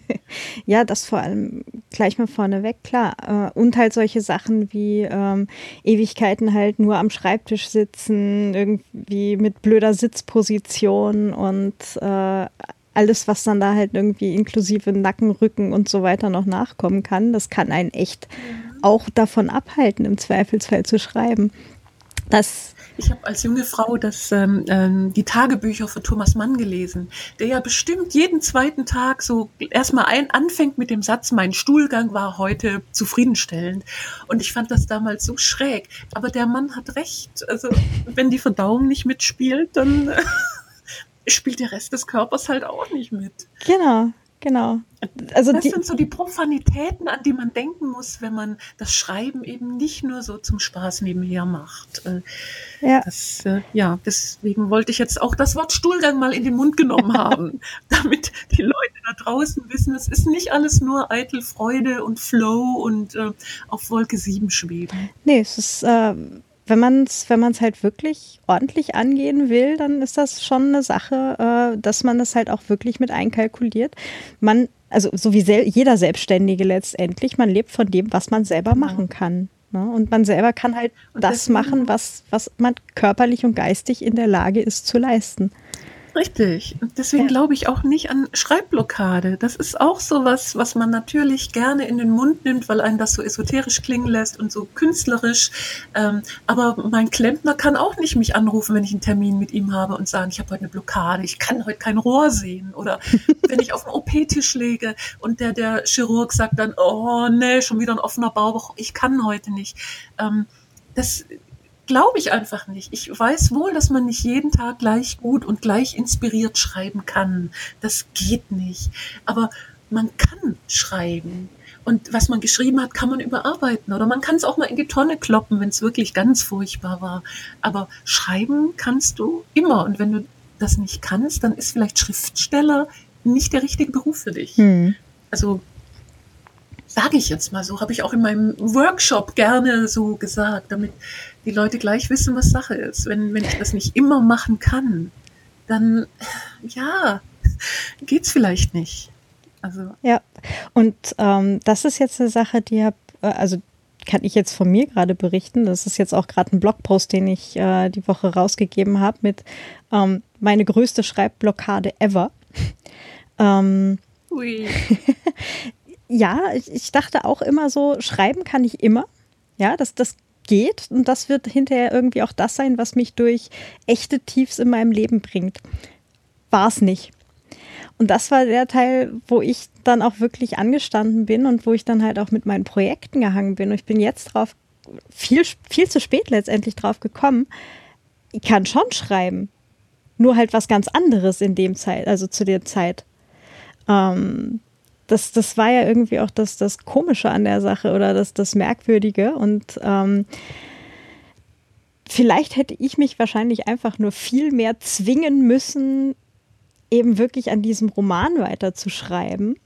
ja, das vor allem gleich mal vorneweg, klar. Äh, und halt solche Sachen wie ähm, Ewigkeiten halt nur am Schreibtisch sitzen, irgendwie mit blöder Sitzposition und äh, alles, was dann da halt irgendwie inklusive Nacken, Rücken und so weiter noch nachkommen kann, das kann einen echt mhm. auch davon abhalten, im Zweifelsfall zu schreiben. Das ich habe als junge Frau das, ähm, ähm, die Tagebücher von Thomas Mann gelesen, der ja bestimmt jeden zweiten Tag so erstmal ein anfängt mit dem Satz, mein Stuhlgang war heute zufriedenstellend. Und ich fand das damals so schräg. Aber der Mann hat recht. Also wenn die Verdauung nicht mitspielt, dann spielt der Rest des Körpers halt auch nicht mit. Genau, genau. Also das sind so die Profanitäten, an die man denken muss, wenn man das Schreiben eben nicht nur so zum Spaß nebenher macht. Äh, ja. Das, äh, ja, deswegen wollte ich jetzt auch das Wort Stuhlgang mal in den Mund genommen haben, damit die Leute da draußen wissen, es ist nicht alles nur eitel Freude und Flow und äh, auf Wolke 7 schweben. Nee, es ist äh, wenn man es wenn man's halt wirklich ordentlich angehen will, dann ist das schon eine Sache, äh, dass man das halt auch wirklich mit einkalkuliert. Man, also so wie sel jeder Selbstständige letztendlich, man lebt von dem, was man selber genau. machen kann. Ne? Und man selber kann halt und das machen, was, was man körperlich und geistig in der Lage ist zu leisten. Richtig. Deswegen ja. glaube ich auch nicht an Schreibblockade. Das ist auch so was, was man natürlich gerne in den Mund nimmt, weil einen das so esoterisch klingen lässt und so künstlerisch. Ähm, aber mein Klempner kann auch nicht mich anrufen, wenn ich einen Termin mit ihm habe und sagen, ich habe heute eine Blockade, ich kann heute kein Rohr sehen. Oder wenn ich auf dem OP-Tisch lege und der, der Chirurg sagt dann, oh nee, schon wieder ein offener Bauch, ich kann heute nicht. Ähm, das, glaube ich einfach nicht. Ich weiß wohl, dass man nicht jeden Tag gleich gut und gleich inspiriert schreiben kann. Das geht nicht. Aber man kann schreiben. Und was man geschrieben hat, kann man überarbeiten. Oder man kann es auch mal in die Tonne kloppen, wenn es wirklich ganz furchtbar war. Aber schreiben kannst du immer. Und wenn du das nicht kannst, dann ist vielleicht Schriftsteller nicht der richtige Beruf für dich. Hm. Also sage ich jetzt mal so, habe ich auch in meinem Workshop gerne so gesagt, damit die Leute gleich wissen, was Sache ist. Wenn, wenn ich das nicht immer machen kann, dann ja, geht's vielleicht nicht. Also. Ja, und ähm, das ist jetzt eine Sache, die hab, äh, also kann ich jetzt von mir gerade berichten. Das ist jetzt auch gerade ein Blogpost, den ich äh, die Woche rausgegeben habe mit ähm, meine größte Schreibblockade ever. ähm, Ui. ja, ich, ich dachte auch immer so, schreiben kann ich immer. Ja, das, das geht und das wird hinterher irgendwie auch das sein, was mich durch echte Tiefs in meinem Leben bringt. War es nicht. Und das war der Teil, wo ich dann auch wirklich angestanden bin und wo ich dann halt auch mit meinen Projekten gehangen bin. Und ich bin jetzt drauf, viel, viel zu spät letztendlich drauf gekommen. Ich kann schon schreiben. Nur halt was ganz anderes in dem Zeit, also zu der Zeit. Ähm, das, das war ja irgendwie auch das, das Komische an der Sache oder das, das Merkwürdige. Und ähm, vielleicht hätte ich mich wahrscheinlich einfach nur viel mehr zwingen müssen, eben wirklich an diesem Roman weiterzuschreiben.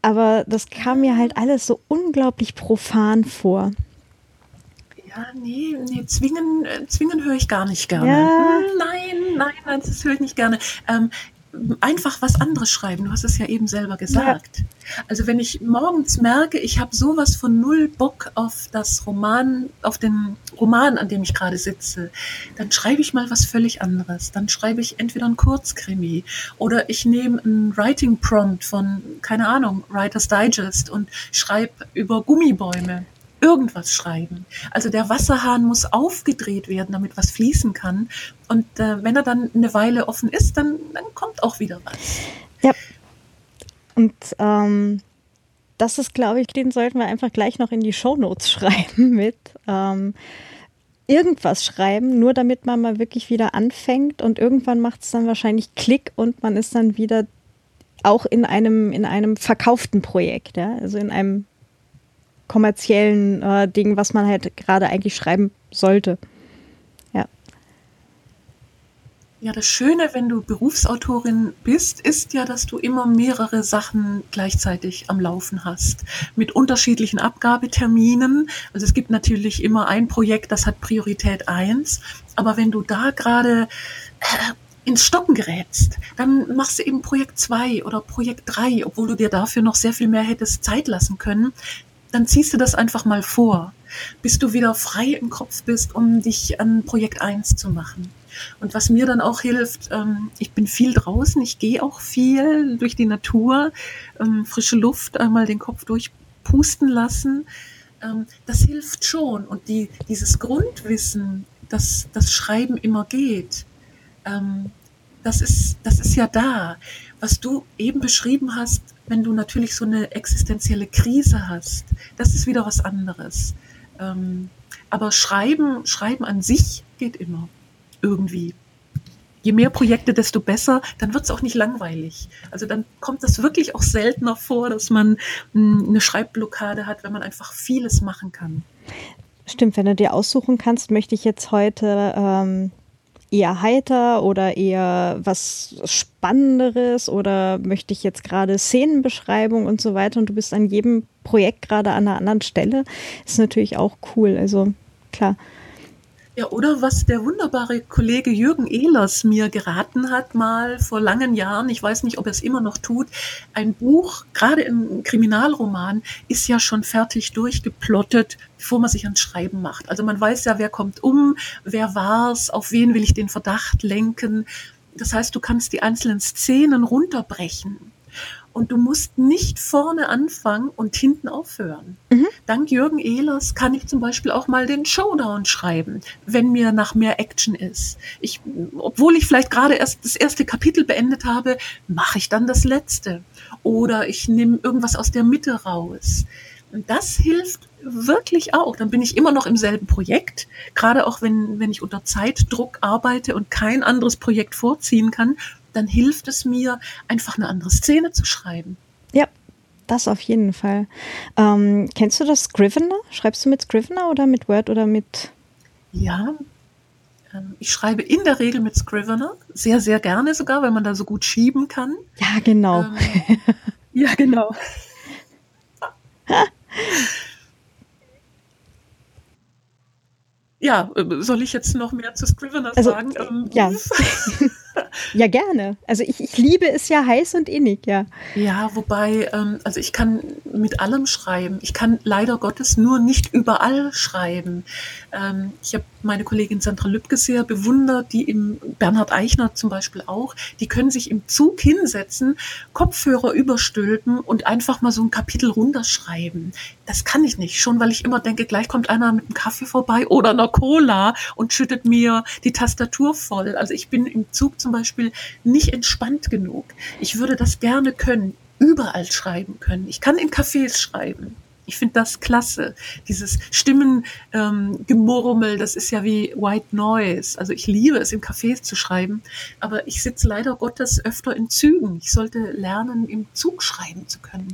Aber das kam mir halt alles so unglaublich profan vor. Ja, nee, nee, zwingen, äh, zwingen höre ich gar nicht gerne. Ja. Hm, nein, nein, nein, das höre ich nicht gerne. Ähm, einfach was anderes schreiben. Du hast es ja eben selber gesagt. Ja. Also wenn ich morgens merke, ich habe sowas von null Bock auf das Roman, auf den Roman, an dem ich gerade sitze, dann schreibe ich mal was völlig anderes. Dann schreibe ich entweder ein Kurzkrimi oder ich nehme einen Writing Prompt von, keine Ahnung, Writer's Digest und schreibe über Gummibäume irgendwas schreiben. Also der Wasserhahn muss aufgedreht werden, damit was fließen kann. Und äh, wenn er dann eine Weile offen ist, dann, dann kommt auch wieder was. Ja. Und ähm, das ist, glaube ich, den sollten wir einfach gleich noch in die Shownotes schreiben mit. Ähm, irgendwas schreiben, nur damit man mal wirklich wieder anfängt und irgendwann macht es dann wahrscheinlich Klick und man ist dann wieder auch in einem, in einem verkauften Projekt, ja? also in einem kommerziellen äh, Ding, was man halt gerade eigentlich schreiben sollte. Ja. Ja, das Schöne, wenn du Berufsautorin bist, ist ja, dass du immer mehrere Sachen gleichzeitig am Laufen hast. Mit unterschiedlichen Abgabeterminen. Also es gibt natürlich immer ein Projekt, das hat Priorität eins. Aber wenn du da gerade äh, ins Stocken gerätst, dann machst du eben Projekt zwei oder Projekt drei, obwohl du dir dafür noch sehr viel mehr hättest Zeit lassen können dann ziehst du das einfach mal vor, bis du wieder frei im Kopf bist, um dich an Projekt 1 zu machen. Und was mir dann auch hilft, ähm, ich bin viel draußen, ich gehe auch viel durch die Natur, ähm, frische Luft, einmal den Kopf durchpusten lassen. Ähm, das hilft schon. Und die, dieses Grundwissen, dass das Schreiben immer geht, ähm, das, ist, das ist ja da. Was du eben beschrieben hast, wenn du natürlich so eine existenzielle Krise hast, das ist wieder was anderes. Ähm, aber Schreiben, Schreiben an sich geht immer. Irgendwie. Je mehr Projekte, desto besser, dann wird es auch nicht langweilig. Also dann kommt das wirklich auch seltener vor, dass man hm, eine Schreibblockade hat, wenn man einfach vieles machen kann. Stimmt, wenn du dir aussuchen kannst, möchte ich jetzt heute ähm, eher heiter oder eher was Spannenderes oder möchte ich jetzt gerade Szenenbeschreibung und so weiter und du bist an jedem Projekt gerade an einer anderen Stelle, ist natürlich auch cool. Also klar. Ja, oder was der wunderbare Kollege Jürgen Ehlers mir geraten hat, mal vor langen Jahren, ich weiß nicht, ob er es immer noch tut, ein Buch, gerade im Kriminalroman, ist ja schon fertig durchgeplottet, bevor man sich ans Schreiben macht. Also man weiß ja, wer kommt um, wer war's, auf wen will ich den Verdacht lenken. Das heißt, du kannst die einzelnen Szenen runterbrechen und du musst nicht vorne anfangen und hinten aufhören. Mhm. Dank Jürgen Ehlers kann ich zum Beispiel auch mal den Showdown schreiben, wenn mir nach mehr Action ist. Ich, obwohl ich vielleicht gerade erst das erste Kapitel beendet habe, mache ich dann das letzte. Oder ich nehme irgendwas aus der Mitte raus. Und das hilft wirklich auch. Dann bin ich immer noch im selben Projekt, gerade auch wenn, wenn ich unter Zeitdruck arbeite und kein anderes Projekt vorziehen kann, dann hilft es mir, einfach eine andere Szene zu schreiben. Ja, das auf jeden Fall. Ähm, kennst du das Scrivener? Schreibst du mit Scrivener oder mit Word oder mit? Ja, ähm, ich schreibe in der Regel mit Scrivener, sehr, sehr gerne sogar, weil man da so gut schieben kann. Ja, genau. Ähm, ja, genau. ja, äh, soll ich jetzt noch mehr zu Scrivener also, sagen? Ähm, ja. Ja, gerne. Also ich, ich liebe es ja heiß und innig, ja. Ja, wobei, ähm, also ich kann mit allem schreiben. Ich kann leider Gottes nur nicht überall schreiben. Ähm, ich habe meine Kollegin Sandra Lübke sehr bewundert, die im Bernhard Eichner zum Beispiel auch, die können sich im Zug hinsetzen, Kopfhörer überstülpen und einfach mal so ein Kapitel runterschreiben. Das kann ich nicht, schon weil ich immer denke, gleich kommt einer mit einem Kaffee vorbei oder einer Cola und schüttet mir die Tastatur voll. Also ich bin im Zug zum Beispiel nicht entspannt genug. Ich würde das gerne können, überall schreiben können. Ich kann in Cafés schreiben. Ich finde das klasse. Dieses Stimmengemurmel, ähm, das ist ja wie White Noise. Also ich liebe es, im Cafés zu schreiben. Aber ich sitze leider Gottes öfter in Zügen. Ich sollte lernen, im Zug schreiben zu können.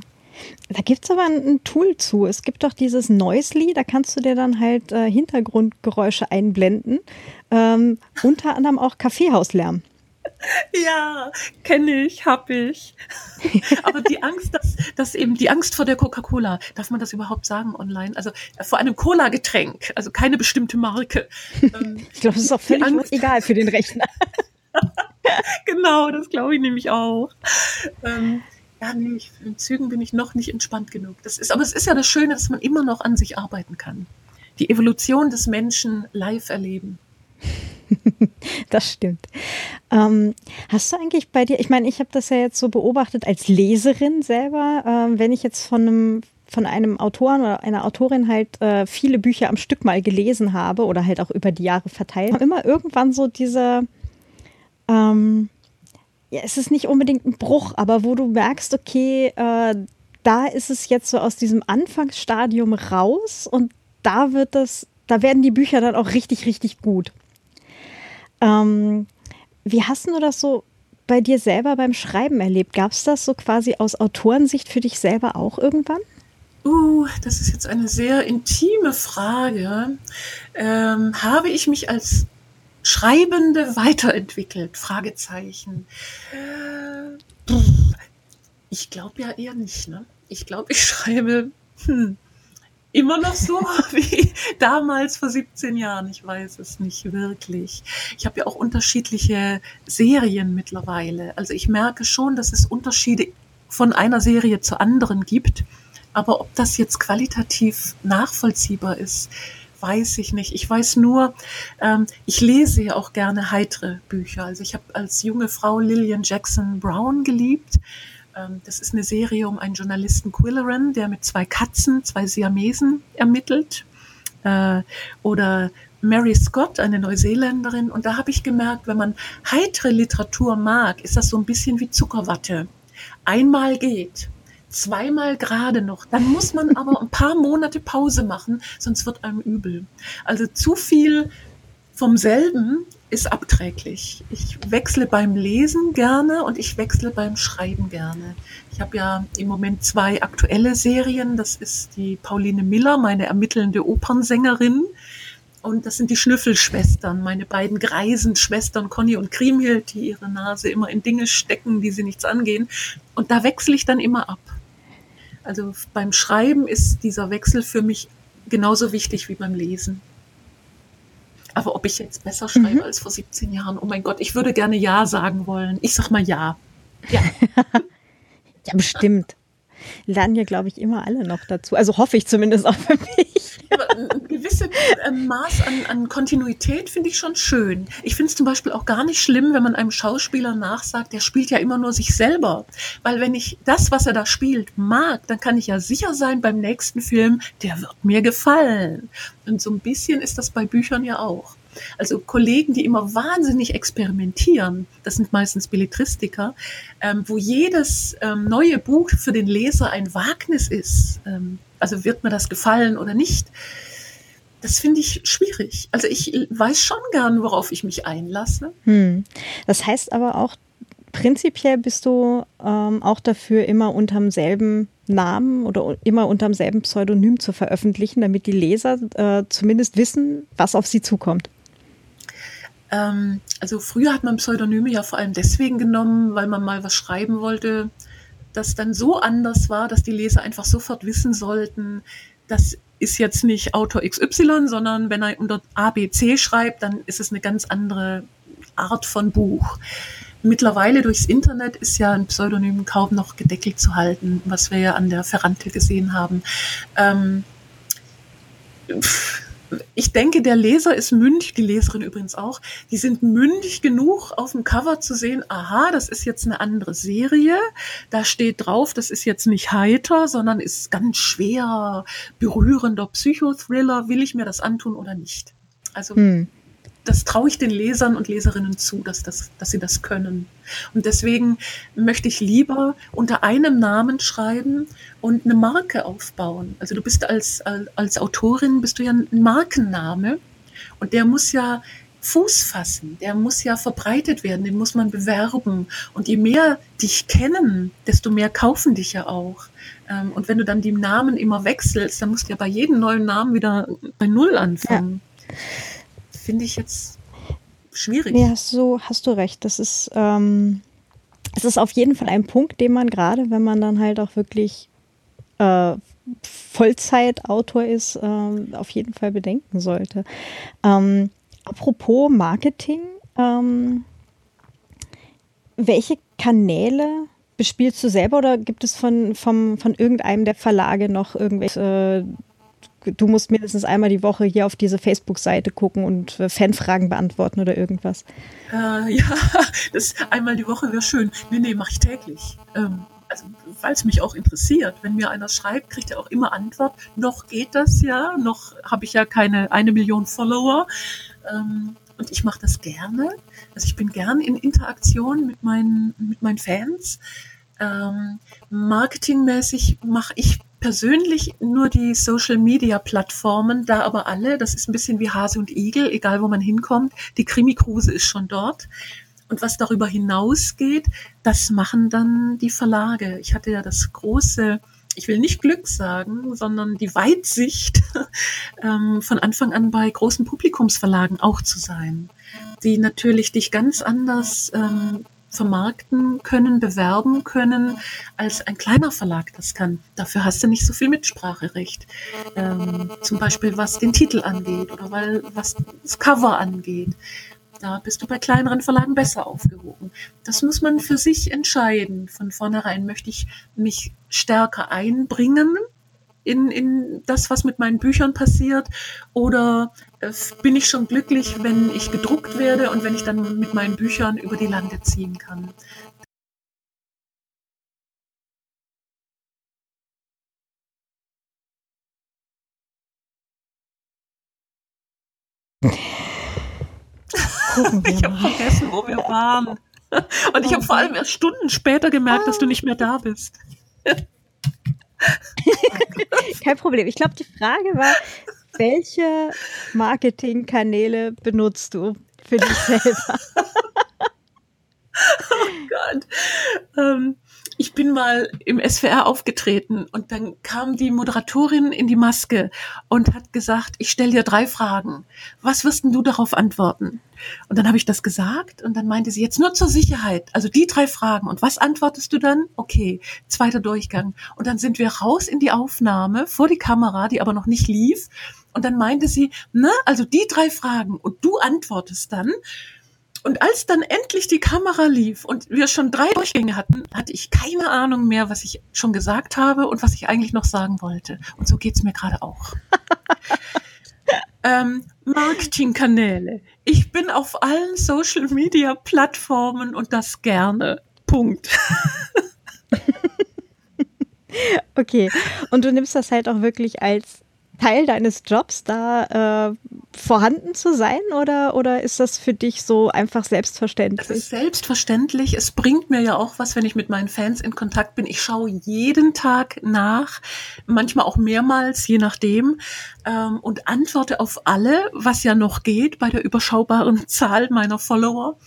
Da gibt es aber ein, ein, Tool zu. Es gibt doch dieses Noisely, da kannst du dir dann halt äh, Hintergrundgeräusche einblenden. Ähm, unter anderem auch Kaffeehauslärm. Ja, kenne ich, hab ich. Aber die Angst, dass, dass eben die Angst vor der Coca-Cola, darf man das überhaupt sagen online? Also äh, vor einem Cola-Getränk, also keine bestimmte Marke. Ähm, ich glaube, das ist auch völlig egal für den Rechner. genau, das glaube ich nämlich auch. Ähm, ja, nee, ich, in Zügen bin ich noch nicht entspannt genug. Das ist, aber es ist ja das Schöne, dass man immer noch an sich arbeiten kann. Die Evolution des Menschen live erleben. das stimmt. Ähm, hast du eigentlich bei dir, ich meine, ich habe das ja jetzt so beobachtet als Leserin selber, ähm, wenn ich jetzt von einem von einem Autoren oder einer Autorin halt äh, viele Bücher am Stück mal gelesen habe oder halt auch über die Jahre verteilt, immer irgendwann so diese, ähm, ja, es ist nicht unbedingt ein Bruch, aber wo du merkst, okay, äh, da ist es jetzt so aus diesem Anfangsstadium raus und da wird das, da werden die Bücher dann auch richtig, richtig gut. Ähm, wie hast du das so bei dir selber beim Schreiben erlebt? Gab es das so quasi aus Autorensicht für dich selber auch irgendwann? Uh, das ist jetzt eine sehr intime Frage. Ähm, habe ich mich als Schreibende weiterentwickelt? Fragezeichen. Äh, ich glaube ja eher nicht. Ne? Ich glaube, ich schreibe hm, immer noch so wie damals vor 17 Jahren. Ich weiß es nicht wirklich. Ich habe ja auch unterschiedliche Serien mittlerweile. Also ich merke schon, dass es Unterschiede von einer Serie zur anderen gibt. Aber ob das jetzt qualitativ nachvollziehbar ist, weiß ich nicht. Ich weiß nur, ähm, ich lese ja auch gerne heitere Bücher. Also ich habe als junge Frau Lillian Jackson Brown geliebt. Ähm, das ist eine Serie um einen Journalisten Quilleran, der mit zwei Katzen, zwei Siamesen ermittelt. Äh, oder Mary Scott, eine Neuseeländerin. Und da habe ich gemerkt, wenn man heitere Literatur mag, ist das so ein bisschen wie Zuckerwatte. Einmal geht zweimal gerade noch. Dann muss man aber ein paar Monate Pause machen, sonst wird einem übel. Also zu viel vom selben ist abträglich. Ich wechsle beim Lesen gerne und ich wechsle beim Schreiben gerne. Ich habe ja im Moment zwei aktuelle Serien. Das ist die Pauline Miller, meine ermittelnde Opernsängerin. Und das sind die Schnüffelschwestern, meine beiden greisen Schwestern Conny und Kriemhild, die ihre Nase immer in Dinge stecken, die sie nichts angehen. Und da wechsle ich dann immer ab. Also beim Schreiben ist dieser Wechsel für mich genauso wichtig wie beim Lesen. Aber ob ich jetzt besser schreibe mhm. als vor 17 Jahren, oh mein Gott, ich würde gerne Ja sagen wollen. Ich sag mal Ja. Ja, ja bestimmt lernen ja, glaube ich, immer alle noch dazu. Also hoffe ich zumindest auch für mich. ein gewisses äh, Maß an, an Kontinuität finde ich schon schön. Ich finde es zum Beispiel auch gar nicht schlimm, wenn man einem Schauspieler nachsagt, der spielt ja immer nur sich selber. Weil wenn ich das, was er da spielt, mag, dann kann ich ja sicher sein beim nächsten Film, der wird mir gefallen. Und so ein bisschen ist das bei Büchern ja auch. Also Kollegen, die immer wahnsinnig experimentieren, das sind meistens Belletristiker, ähm, wo jedes ähm, neue Buch für den Leser ein Wagnis ist. Ähm, also wird mir das gefallen oder nicht? Das finde ich schwierig. Also ich weiß schon gern, worauf ich mich einlasse. Hm. Das heißt aber auch, prinzipiell bist du ähm, auch dafür, immer unterm selben Namen oder immer unterm selben Pseudonym zu veröffentlichen, damit die Leser äh, zumindest wissen, was auf sie zukommt. Ähm, also früher hat man Pseudonyme ja vor allem deswegen genommen, weil man mal was schreiben wollte, das dann so anders war, dass die Leser einfach sofort wissen sollten, das ist jetzt nicht Autor XY, sondern wenn er unter ABC schreibt, dann ist es eine ganz andere Art von Buch. Mittlerweile durchs Internet ist ja ein Pseudonym kaum noch gedeckelt zu halten, was wir ja an der Ferrante gesehen haben. Ähm, ich denke, der Leser ist mündig, die Leserin übrigens auch, die sind mündig genug, auf dem Cover zu sehen, aha, das ist jetzt eine andere Serie, da steht drauf, das ist jetzt nicht heiter, sondern ist ganz schwer, berührender Psychothriller, will ich mir das antun oder nicht? Also hm das traue ich den Lesern und Leserinnen zu, dass, das, dass sie das können. Und deswegen möchte ich lieber unter einem Namen schreiben und eine Marke aufbauen. Also du bist als, als Autorin, bist du ja ein Markenname und der muss ja Fuß fassen, der muss ja verbreitet werden, den muss man bewerben. Und je mehr dich kennen, desto mehr kaufen dich ja auch. Ähm, und wenn du dann die Namen immer wechselst, dann musst du ja bei jedem neuen Namen wieder bei Null anfangen. Ja finde ich jetzt schwierig. Nee, hast du, hast du recht. Das ist, ähm, es ist auf jeden Fall ein Punkt, den man gerade, wenn man dann halt auch wirklich äh, Vollzeitautor ist, äh, auf jeden Fall bedenken sollte. Ähm, apropos Marketing, ähm, welche Kanäle bespielst du selber oder gibt es von, vom, von irgendeinem der Verlage noch irgendwelche, äh, du musst mindestens einmal die Woche hier auf diese Facebook-Seite gucken und äh, Fanfragen beantworten oder irgendwas? Äh, ja, das einmal die Woche wäre schön. Nee, nee, mache ich täglich. Ähm, also, weil es mich auch interessiert. Wenn mir einer schreibt, kriegt er auch immer Antwort. Noch geht das ja, noch habe ich ja keine eine Million Follower. Ähm, und ich mache das gerne. Also ich bin gern in Interaktion mit meinen, mit meinen Fans. Ähm, marketingmäßig mache ich persönlich nur die Social Media Plattformen, da aber alle, das ist ein bisschen wie Hase und Igel, egal wo man hinkommt, die Krimikruse ist schon dort. Und was darüber hinausgeht, das machen dann die Verlage. Ich hatte ja das große, ich will nicht Glück sagen, sondern die Weitsicht, ähm, von Anfang an bei großen Publikumsverlagen auch zu sein, die natürlich dich ganz anders ähm, vermarkten können, bewerben können, als ein kleiner Verlag das kann. Dafür hast du nicht so viel Mitspracherecht. Ähm, zum Beispiel was den Titel angeht oder weil, was das Cover angeht. Da bist du bei kleineren Verlagen besser aufgehoben. Das muss man für sich entscheiden. Von vornherein möchte ich mich stärker einbringen in, in das, was mit meinen Büchern passiert? Oder äh, bin ich schon glücklich, wenn ich gedruckt werde und wenn ich dann mit meinen Büchern über die Lande ziehen kann? ich habe vergessen, wo wir waren. Und ich habe vor allem erst Stunden später gemerkt, dass du nicht mehr da bist. Kein Problem. Ich glaube, die Frage war, welche Marketingkanäle benutzt du für dich selber? oh Gott. Ähm, ich bin mal im SWR aufgetreten und dann kam die Moderatorin in die Maske und hat gesagt, ich stelle dir drei Fragen. Was wirst denn du darauf antworten? Und dann habe ich das gesagt und dann meinte sie jetzt nur zur Sicherheit, also die drei Fragen. Und was antwortest du dann? Okay, zweiter Durchgang. Und dann sind wir raus in die Aufnahme vor die Kamera, die aber noch nicht lief. Und dann meinte sie, na, also die drei Fragen und du antwortest dann. Und als dann endlich die Kamera lief und wir schon drei Durchgänge hatten, hatte ich keine Ahnung mehr, was ich schon gesagt habe und was ich eigentlich noch sagen wollte. Und so geht's mir gerade auch. ähm, Marketingkanäle. Ich bin auf allen Social Media Plattformen und das gerne. Punkt. okay. Und du nimmst das halt auch wirklich als Teil deines Jobs, da äh, vorhanden zu sein oder, oder ist das für dich so einfach selbstverständlich? Es ist selbstverständlich. Es bringt mir ja auch was, wenn ich mit meinen Fans in Kontakt bin. Ich schaue jeden Tag nach, manchmal auch mehrmals, je nachdem, ähm, und antworte auf alle, was ja noch geht bei der überschaubaren Zahl meiner Follower.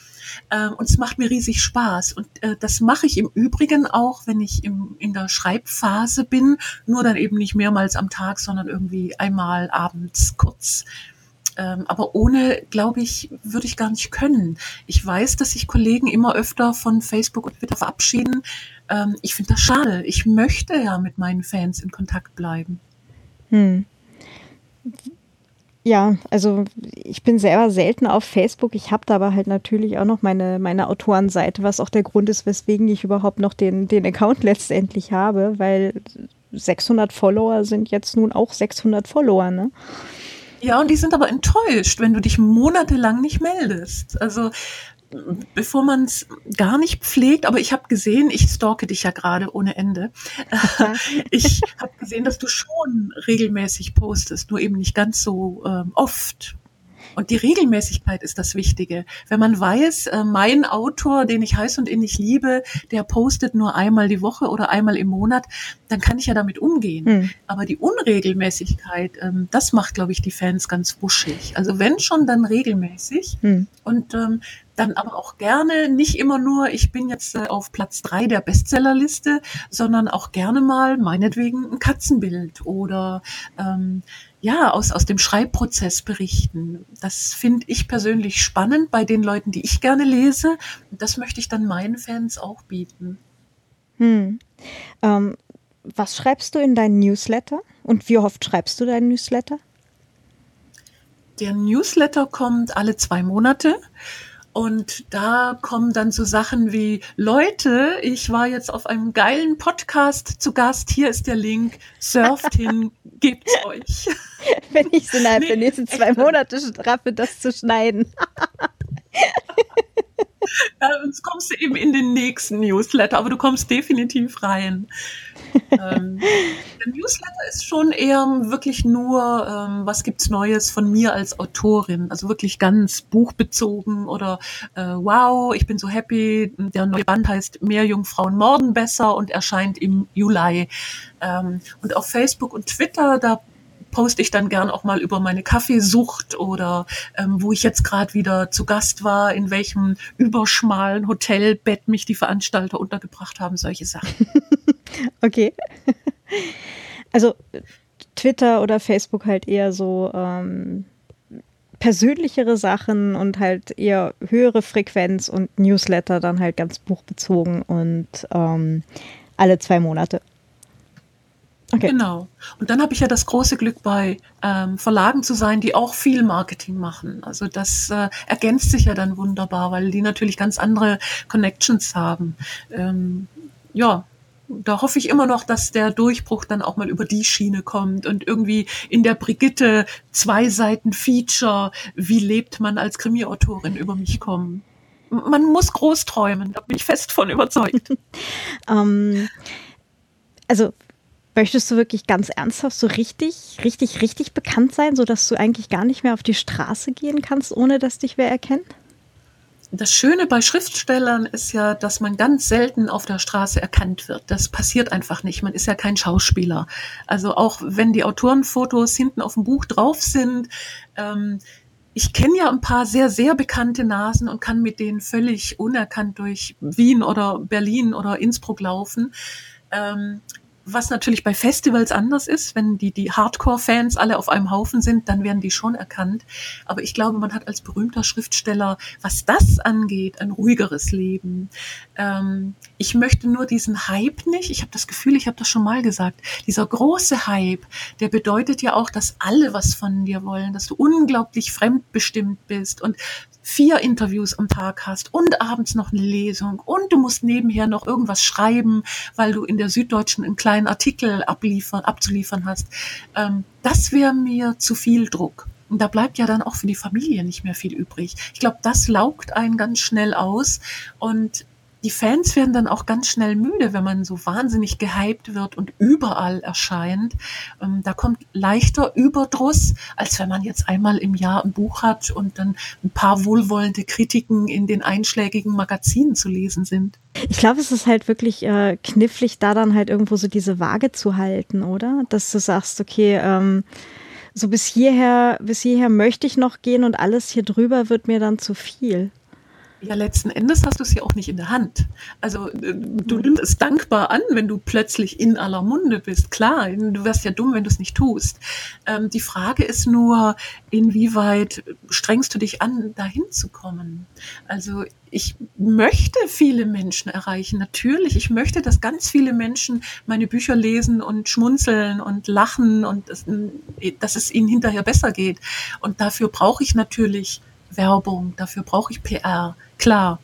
Ähm, und es macht mir riesig Spaß. Und äh, das mache ich im Übrigen auch, wenn ich im, in der Schreibphase bin, nur dann eben nicht mehrmals am Tag, sondern irgendwie einmal abends kurz. Ähm, aber ohne, glaube ich, würde ich gar nicht können. Ich weiß, dass sich Kollegen immer öfter von Facebook und Twitter verabschieden. Ähm, ich finde das schade. Ich möchte ja mit meinen Fans in Kontakt bleiben. Hm. Ja, also ich bin selber selten auf Facebook. Ich habe da aber halt natürlich auch noch meine, meine Autorenseite, was auch der Grund ist, weswegen ich überhaupt noch den, den Account letztendlich habe, weil 600 Follower sind jetzt nun auch 600 Follower, ne? Ja, und die sind aber enttäuscht, wenn du dich monatelang nicht meldest. Also bevor man es gar nicht pflegt, aber ich habe gesehen, ich stalke dich ja gerade ohne Ende. ich habe gesehen, dass du schon regelmäßig postest, nur eben nicht ganz so ähm, oft. Und die Regelmäßigkeit ist das Wichtige. Wenn man weiß, äh, mein Autor, den ich heiß und innig liebe, der postet nur einmal die Woche oder einmal im Monat, dann kann ich ja damit umgehen. Hm. Aber die Unregelmäßigkeit, ähm, das macht, glaube ich, die Fans ganz wuschig. Also wenn schon, dann regelmäßig. Hm. Und ähm, dann aber auch gerne nicht immer nur, ich bin jetzt äh, auf Platz drei der Bestsellerliste, sondern auch gerne mal meinetwegen ein Katzenbild oder ähm, ja, aus, aus dem Schreibprozess berichten. Das finde ich persönlich spannend bei den Leuten, die ich gerne lese. Und das möchte ich dann meinen Fans auch bieten. Hm. Ähm, was schreibst du in deinen Newsletter und wie oft schreibst du deinen Newsletter? Der Newsletter kommt alle zwei Monate Und da kommen dann so Sachen wie, Leute, ich war jetzt auf einem geilen Podcast zu Gast, hier ist der Link, surft hin, gebt's euch. Wenn ich so innerhalb nee, der nächsten zwei Monate straffe, das zu schneiden. ja, sonst kommst du eben in den nächsten Newsletter, aber du kommst definitiv rein. Ähm, der Newsletter ist schon eher wirklich nur, ähm, was gibt's Neues von mir als Autorin, also wirklich ganz buchbezogen oder äh, wow, ich bin so happy. Der neue Band heißt Mehr Jungfrauen morden besser und erscheint im Juli. Ähm, und auf Facebook und Twitter, da poste ich dann gern auch mal über meine Kaffeesucht oder ähm, wo ich jetzt gerade wieder zu Gast war, in welchem überschmalen Hotelbett mich die Veranstalter untergebracht haben, solche Sachen. okay. Also Twitter oder Facebook halt eher so ähm, persönlichere Sachen und halt eher höhere Frequenz und Newsletter dann halt ganz buchbezogen und ähm, alle zwei Monate. Okay. Genau. Und dann habe ich ja das große Glück, bei ähm, Verlagen zu sein, die auch viel Marketing machen. Also das äh, ergänzt sich ja dann wunderbar, weil die natürlich ganz andere Connections haben. Ähm, ja, da hoffe ich immer noch, dass der Durchbruch dann auch mal über die Schiene kommt und irgendwie in der Brigitte zwei Seiten Feature, wie lebt man als Krimiautorin über mich kommen. Man muss groß träumen, da bin ich fest von überzeugt. ähm, also Möchtest du wirklich ganz ernsthaft so richtig, richtig, richtig bekannt sein, sodass du eigentlich gar nicht mehr auf die Straße gehen kannst, ohne dass dich wer erkennt? Das Schöne bei Schriftstellern ist ja, dass man ganz selten auf der Straße erkannt wird. Das passiert einfach nicht. Man ist ja kein Schauspieler. Also auch wenn die Autorenfotos hinten auf dem Buch drauf sind, ähm, ich kenne ja ein paar sehr, sehr bekannte Nasen und kann mit denen völlig unerkannt durch Wien oder Berlin oder Innsbruck laufen. Ähm, was natürlich bei Festivals anders ist, wenn die, die Hardcore-Fans alle auf einem Haufen sind, dann werden die schon erkannt. Aber ich glaube, man hat als berühmter Schriftsteller, was das angeht, ein ruhigeres Leben. Ähm, ich möchte nur diesen Hype nicht. Ich habe das Gefühl, ich habe das schon mal gesagt. Dieser große Hype, der bedeutet ja auch, dass alle was von dir wollen, dass du unglaublich fremdbestimmt bist und vier Interviews am Tag hast und abends noch eine Lesung und du musst nebenher noch irgendwas schreiben, weil du in der Süddeutschen einen kleinen Artikel abliefern, abzuliefern hast. Ähm, das wäre mir zu viel Druck. Und da bleibt ja dann auch für die Familie nicht mehr viel übrig. Ich glaube, das laugt einen ganz schnell aus und die Fans werden dann auch ganz schnell müde, wenn man so wahnsinnig gehypt wird und überall erscheint. Ähm, da kommt leichter Überdruss, als wenn man jetzt einmal im Jahr ein Buch hat und dann ein paar wohlwollende Kritiken in den einschlägigen Magazinen zu lesen sind. Ich glaube, es ist halt wirklich äh, knifflig, da dann halt irgendwo so diese Waage zu halten, oder? Dass du sagst, okay, ähm, so bis hierher, bis hierher möchte ich noch gehen und alles hier drüber wird mir dann zu viel. Ja, letzten Endes hast du es ja auch nicht in der Hand. Also äh, du nimmst es dankbar an, wenn du plötzlich in aller Munde bist. Klar, du wärst ja dumm, wenn du es nicht tust. Ähm, die Frage ist nur, inwieweit strengst du dich an, dahin zu kommen? Also ich möchte viele Menschen erreichen. Natürlich, ich möchte, dass ganz viele Menschen meine Bücher lesen und schmunzeln und lachen und dass, dass es ihnen hinterher besser geht. Und dafür brauche ich natürlich Werbung, dafür brauche ich PR. Klar.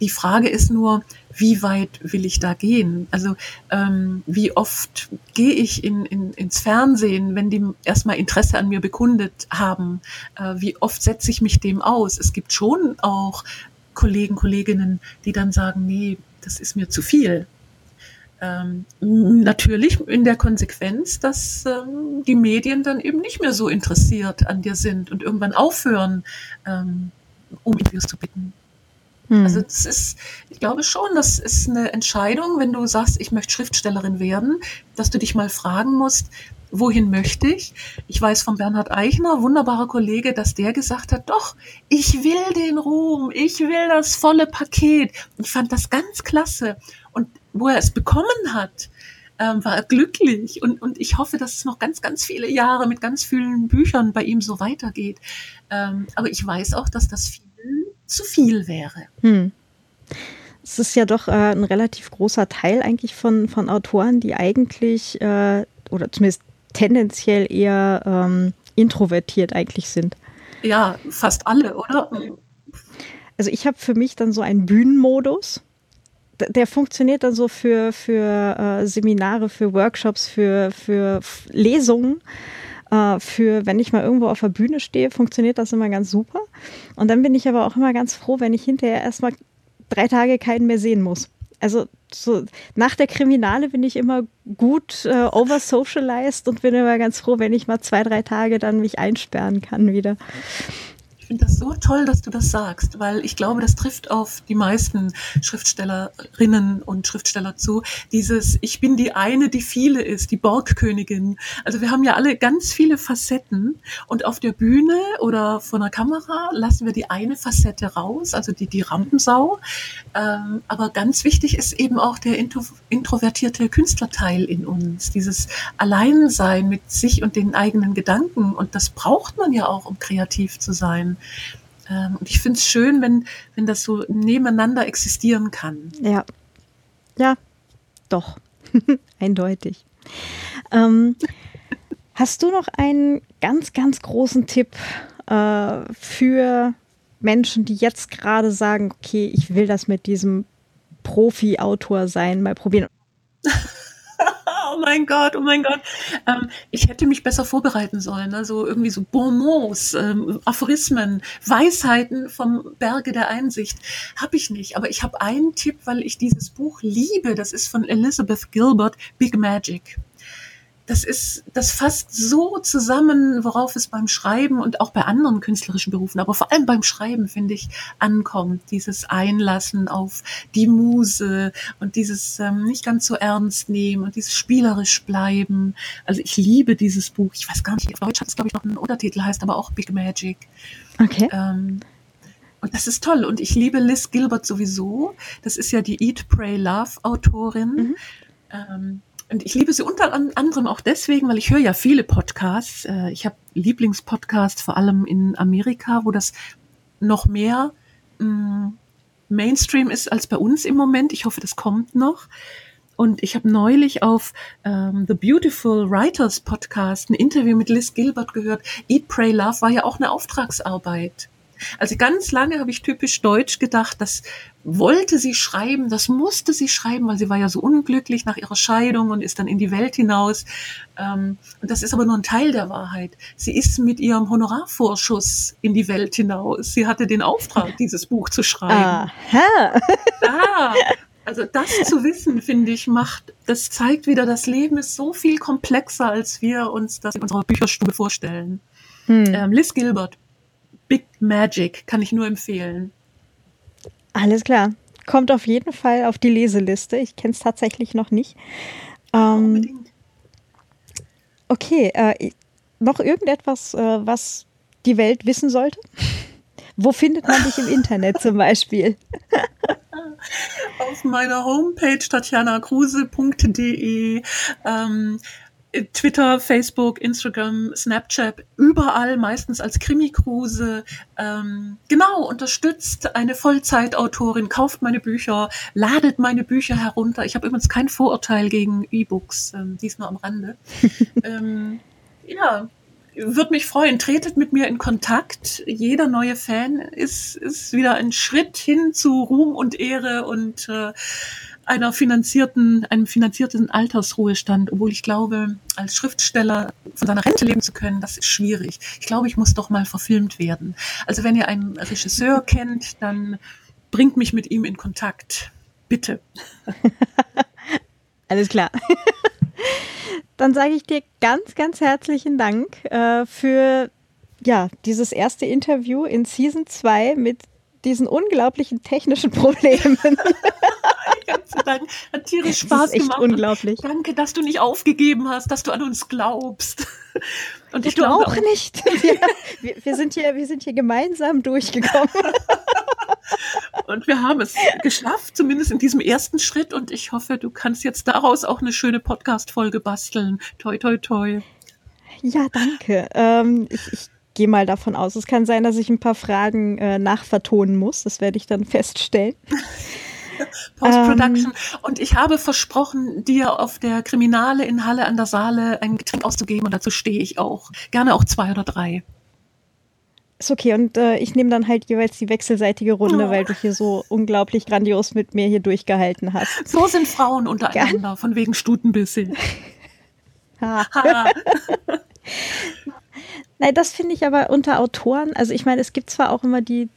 Die Frage ist nur, wie weit will ich da gehen? Also ähm, wie oft gehe ich in, in, ins Fernsehen, wenn die erstmal Interesse an mir bekundet haben? Äh, wie oft setze ich mich dem aus? Es gibt schon auch Kollegen, Kolleginnen, die dann sagen, nee, das ist mir zu viel. Ähm, natürlich in der Konsequenz, dass ähm, die Medien dann eben nicht mehr so interessiert an dir sind und irgendwann aufhören, ähm, um Interviews zu bitten. Hm. Also das ist, ich glaube schon, das ist eine Entscheidung, wenn du sagst, ich möchte Schriftstellerin werden, dass du dich mal fragen musst, wohin möchte ich? Ich weiß von Bernhard Eichner, wunderbarer Kollege, dass der gesagt hat, doch, ich will den Ruhm, ich will das volle Paket. Ich fand das ganz klasse. Und wo er es bekommen hat, ähm, war er glücklich. Und, und ich hoffe, dass es noch ganz, ganz viele Jahre mit ganz vielen Büchern bei ihm so weitergeht. Ähm, aber ich weiß auch, dass das viel zu viel wäre. Hm. Es ist ja doch äh, ein relativ großer Teil eigentlich von, von Autoren, die eigentlich äh, oder zumindest tendenziell eher ähm, introvertiert eigentlich sind. Ja, fast alle, oder? also ich habe für mich dann so einen Bühnenmodus. Der funktioniert dann so für, für äh, Seminare, für Workshops, für, für Lesungen. Äh, für, wenn ich mal irgendwo auf der Bühne stehe, funktioniert das immer ganz super. Und dann bin ich aber auch immer ganz froh, wenn ich hinterher erstmal drei Tage keinen mehr sehen muss. Also so nach der Kriminale bin ich immer gut äh, oversocialized und bin immer ganz froh, wenn ich mal zwei, drei Tage dann mich einsperren kann wieder finde das so toll, dass du das sagst, weil ich glaube, das trifft auf die meisten Schriftstellerinnen und Schriftsteller zu. Dieses, ich bin die eine, die viele ist, die Borgkönigin. Also wir haben ja alle ganz viele Facetten und auf der Bühne oder vor einer Kamera lassen wir die eine Facette raus, also die, die Rampensau. Ähm, aber ganz wichtig ist eben auch der intro, introvertierte Künstlerteil in uns, dieses Alleinsein mit sich und den eigenen Gedanken. Und das braucht man ja auch, um kreativ zu sein. Ähm, und ich finde es schön, wenn, wenn das so nebeneinander existieren kann. Ja. Ja, doch. Eindeutig. Ähm, hast du noch einen ganz, ganz großen Tipp äh, für Menschen, die jetzt gerade sagen, okay, ich will das mit diesem Profi-Autor sein, mal probieren? oh mein Gott, oh mein Gott. Ähm, ich hätte mich besser vorbereiten sollen. Also irgendwie so Bonmots, ähm, Aphorismen, Weisheiten vom Berge der Einsicht. Habe ich nicht. Aber ich habe einen Tipp, weil ich dieses Buch liebe. Das ist von Elizabeth Gilbert, Big Magic das ist, das fasst so zusammen, worauf es beim Schreiben und auch bei anderen künstlerischen Berufen, aber vor allem beim Schreiben, finde ich, ankommt. Dieses Einlassen auf die Muse und dieses ähm, nicht ganz so ernst nehmen und dieses spielerisch bleiben. Also ich liebe dieses Buch. Ich weiß gar nicht, auf Deutsch hat es, glaube ich, noch einen Untertitel, heißt aber auch Big Magic. Okay. Ähm, und das ist toll. Und ich liebe Liz Gilbert sowieso. Das ist ja die Eat, Pray, Love Autorin. Mhm. Ähm, und ich liebe sie unter anderem auch deswegen, weil ich höre ja viele Podcasts. Äh, ich habe Lieblingspodcasts, vor allem in Amerika, wo das noch mehr mm, Mainstream ist als bei uns im Moment. Ich hoffe, das kommt noch. Und ich habe neulich auf ähm, The Beautiful Writers Podcast ein Interview mit Liz Gilbert gehört. Eat, Pray, Love war ja auch eine Auftragsarbeit. Also ganz lange habe ich typisch deutsch gedacht, das wollte sie schreiben, das musste sie schreiben, weil sie war ja so unglücklich nach ihrer Scheidung und ist dann in die Welt hinaus. Ähm, und das ist aber nur ein Teil der Wahrheit. Sie ist mit ihrem Honorarvorschuss in die Welt hinaus. Sie hatte den Auftrag, dieses Buch zu schreiben. Aha. Ah, also das zu wissen, finde ich, macht, das zeigt wieder, das Leben ist so viel komplexer, als wir uns das in unserer Bücherstube vorstellen. Hm. Ähm, Liz Gilbert, Big Magic, kann ich nur empfehlen. Alles klar. Kommt auf jeden Fall auf die Leseliste. Ich kenne es tatsächlich noch nicht. Ähm, okay, äh, noch irgendetwas, äh, was die Welt wissen sollte? Wo findet man dich im Internet zum Beispiel? Auf meiner Homepage tatjanakruse.de. Ähm, Twitter, Facebook, Instagram, Snapchat, überall meistens als Krimi-Kruse. Ähm, genau, unterstützt eine Vollzeitautorin, kauft meine Bücher, ladet meine Bücher herunter. Ich habe übrigens kein Vorurteil gegen E-Books, ähm, dies nur am Rande. ähm, ja, würde mich freuen. Tretet mit mir in Kontakt. Jeder neue Fan ist, ist wieder ein Schritt hin zu Ruhm und Ehre und äh, einer finanzierten, einem finanzierten Altersruhestand, obwohl ich glaube, als Schriftsteller von seiner Rente leben zu können, das ist schwierig. Ich glaube, ich muss doch mal verfilmt werden. Also wenn ihr einen Regisseur kennt, dann bringt mich mit ihm in Kontakt. Bitte. Alles klar. Dann sage ich dir ganz, ganz herzlichen Dank äh, für ja, dieses erste Interview in Season 2 mit diesen unglaublichen technischen Problemen. Ganz Dank. Hat tierisch Spaß gemacht. Unglaublich. Danke, dass du nicht aufgegeben hast, dass du an uns glaubst. Und ich glaube auch nicht. Wir, wir, wir, sind hier, wir sind hier gemeinsam durchgekommen. Und wir haben es geschafft, zumindest in diesem ersten Schritt. Und ich hoffe, du kannst jetzt daraus auch eine schöne Podcast-Folge basteln. Toi, toi, toi. Ja, danke. Ähm, ich, ich gehe mal davon aus. Es kann sein, dass ich ein paar Fragen äh, nachvertonen muss. Das werde ich dann feststellen. Post-Production. Ähm, und ich habe versprochen, dir auf der Kriminale in Halle an der Saale ein Getränk auszugeben und dazu stehe ich auch. Gerne auch zwei oder drei. ist okay. Und äh, ich nehme dann halt jeweils die wechselseitige Runde, Oh. weil du hier so unglaublich grandios mit mir hier durchgehalten hast. So sind Frauen untereinander, von wegen Stutenbisse. Ha. Ha. Nein, das finde ich aber unter Autoren. Also ich meine, es gibt zwar auch immer die,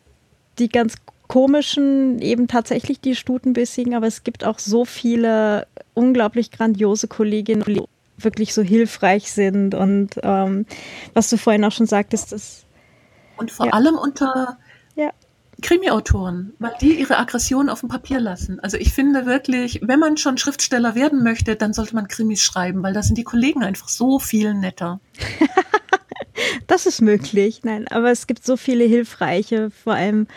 die ganz komischen, eben tatsächlich die Stutenbissigen, aber es gibt auch so viele unglaublich grandiose Kolleginnen, die wirklich so hilfreich sind. Und ähm, was du vorhin auch schon sagtest, ist Und vor Ja. allem unter ja, Krimi-Autoren, weil die ihre Aggression auf dem Papier lassen. Also ich finde wirklich, wenn man schon Schriftsteller werden möchte, dann sollte man Krimis schreiben, weil da sind die Kollegen einfach so viel netter. das ist möglich. Nein, aber es gibt so viele hilfreiche, vor allem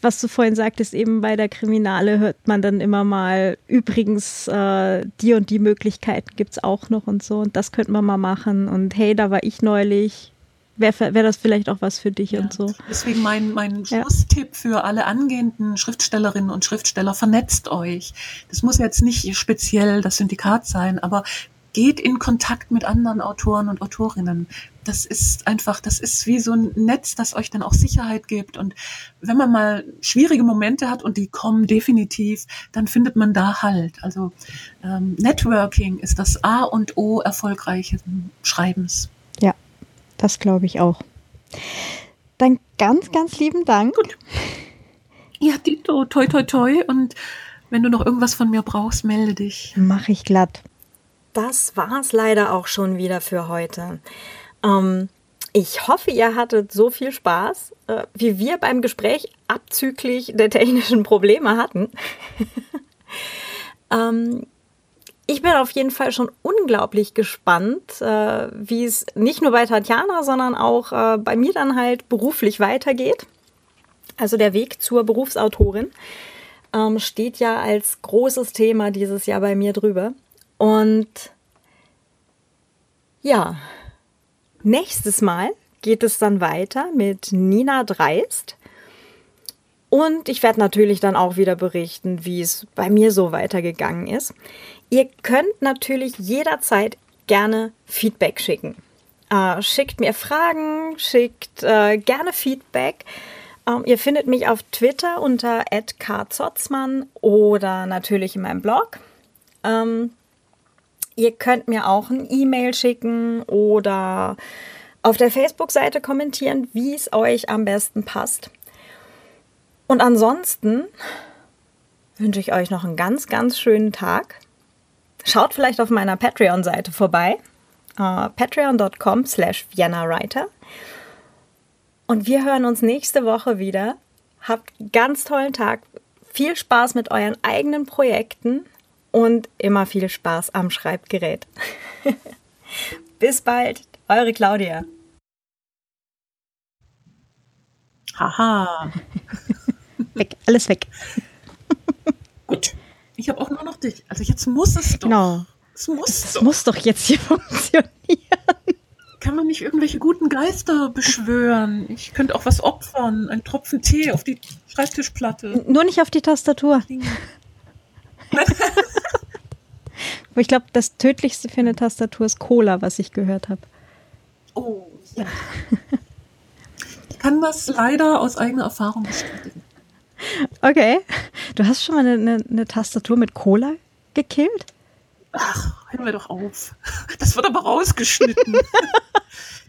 was du vorhin sagtest, eben bei der Kriminale hört man dann immer mal, übrigens, äh, die und die Möglichkeiten gibt es auch noch und so und das könnte man mal machen und hey, da war ich neulich, wäre wär das vielleicht auch was für dich Ja. und so. Deswegen mein, mein Ja. Schlusstipp für alle angehenden Schriftstellerinnen und Schriftsteller, vernetzt euch. Das muss jetzt nicht speziell das Syndikat sein, aber geht in Kontakt mit anderen Autoren und Autorinnen. Das ist einfach, das ist wie so ein Netz, das euch dann auch Sicherheit gibt. Und wenn man mal schwierige Momente hat, und die kommen definitiv, dann findet man da Halt. Also ähm, Networking ist das A und O erfolgreichen Schreibens. Ja, das glaube ich auch. Dann ganz, ganz lieben Dank. Gut. Ja, Dito, toi, toi, toi. Und wenn du noch irgendwas von mir brauchst, melde dich. Mache ich glatt. Das war's leider auch schon wieder für heute. Ähm, ich hoffe, ihr hattet so viel Spaß, äh, wie wir beim Gespräch abzüglich der technischen Probleme hatten. ähm, ich bin auf jeden Fall schon unglaublich gespannt, äh, wie es nicht nur bei Tatjana, sondern auch äh, bei mir dann halt beruflich weitergeht. Also der Weg zur Berufsautorin ähm, steht ja als großes Thema dieses Jahr bei mir drüber. Und ja, nächstes Mal geht es dann weiter mit Nina Dreist. Und ich werde natürlich dann auch wieder berichten, wie es bei mir so weitergegangen ist. Ihr könnt natürlich jederzeit gerne Feedback schicken. Äh, schickt mir Fragen, schickt äh, gerne Feedback. Ähm, ihr findet mich auf Twitter unter @kzotzmann oder natürlich in meinem Blog. Ähm, Ihr könnt mir auch ein E-Mail schicken oder auf der Facebook-Seite kommentieren, wie es euch am besten passt. Und ansonsten wünsche ich euch noch einen ganz, ganz schönen Tag. Schaut vielleicht auf meiner Patreon-Seite vorbei. Uh, Patreon.com slash ViennaWriter. Und wir hören uns nächste Woche wieder. Habt einen ganz tollen Tag. Viel Spaß mit euren eigenen Projekten und immer viel Spaß am Schreibgerät. Bis bald, eure Claudia. Haha. Weg, alles weg. Gut. Ich habe auch nur noch dich. Also jetzt muss es doch. Genau. Es muss Das doch. muss doch jetzt hier funktionieren. Kann man nicht irgendwelche guten Geister beschwören? Ich könnte auch was opfern. Ein Tropfen Tee auf die Schreibtischplatte. Nur nicht auf die Tastatur. Aber ich glaube, das tödlichste für eine Tastatur ist Cola, was ich gehört habe. Oh, ja. Ich kann das leider aus eigener Erfahrung bestätigen. Okay. Du hast schon mal eine, eine, eine Tastatur mit Cola gekillt? Ach, hören wir doch auf. Das wird aber rausgeschnitten.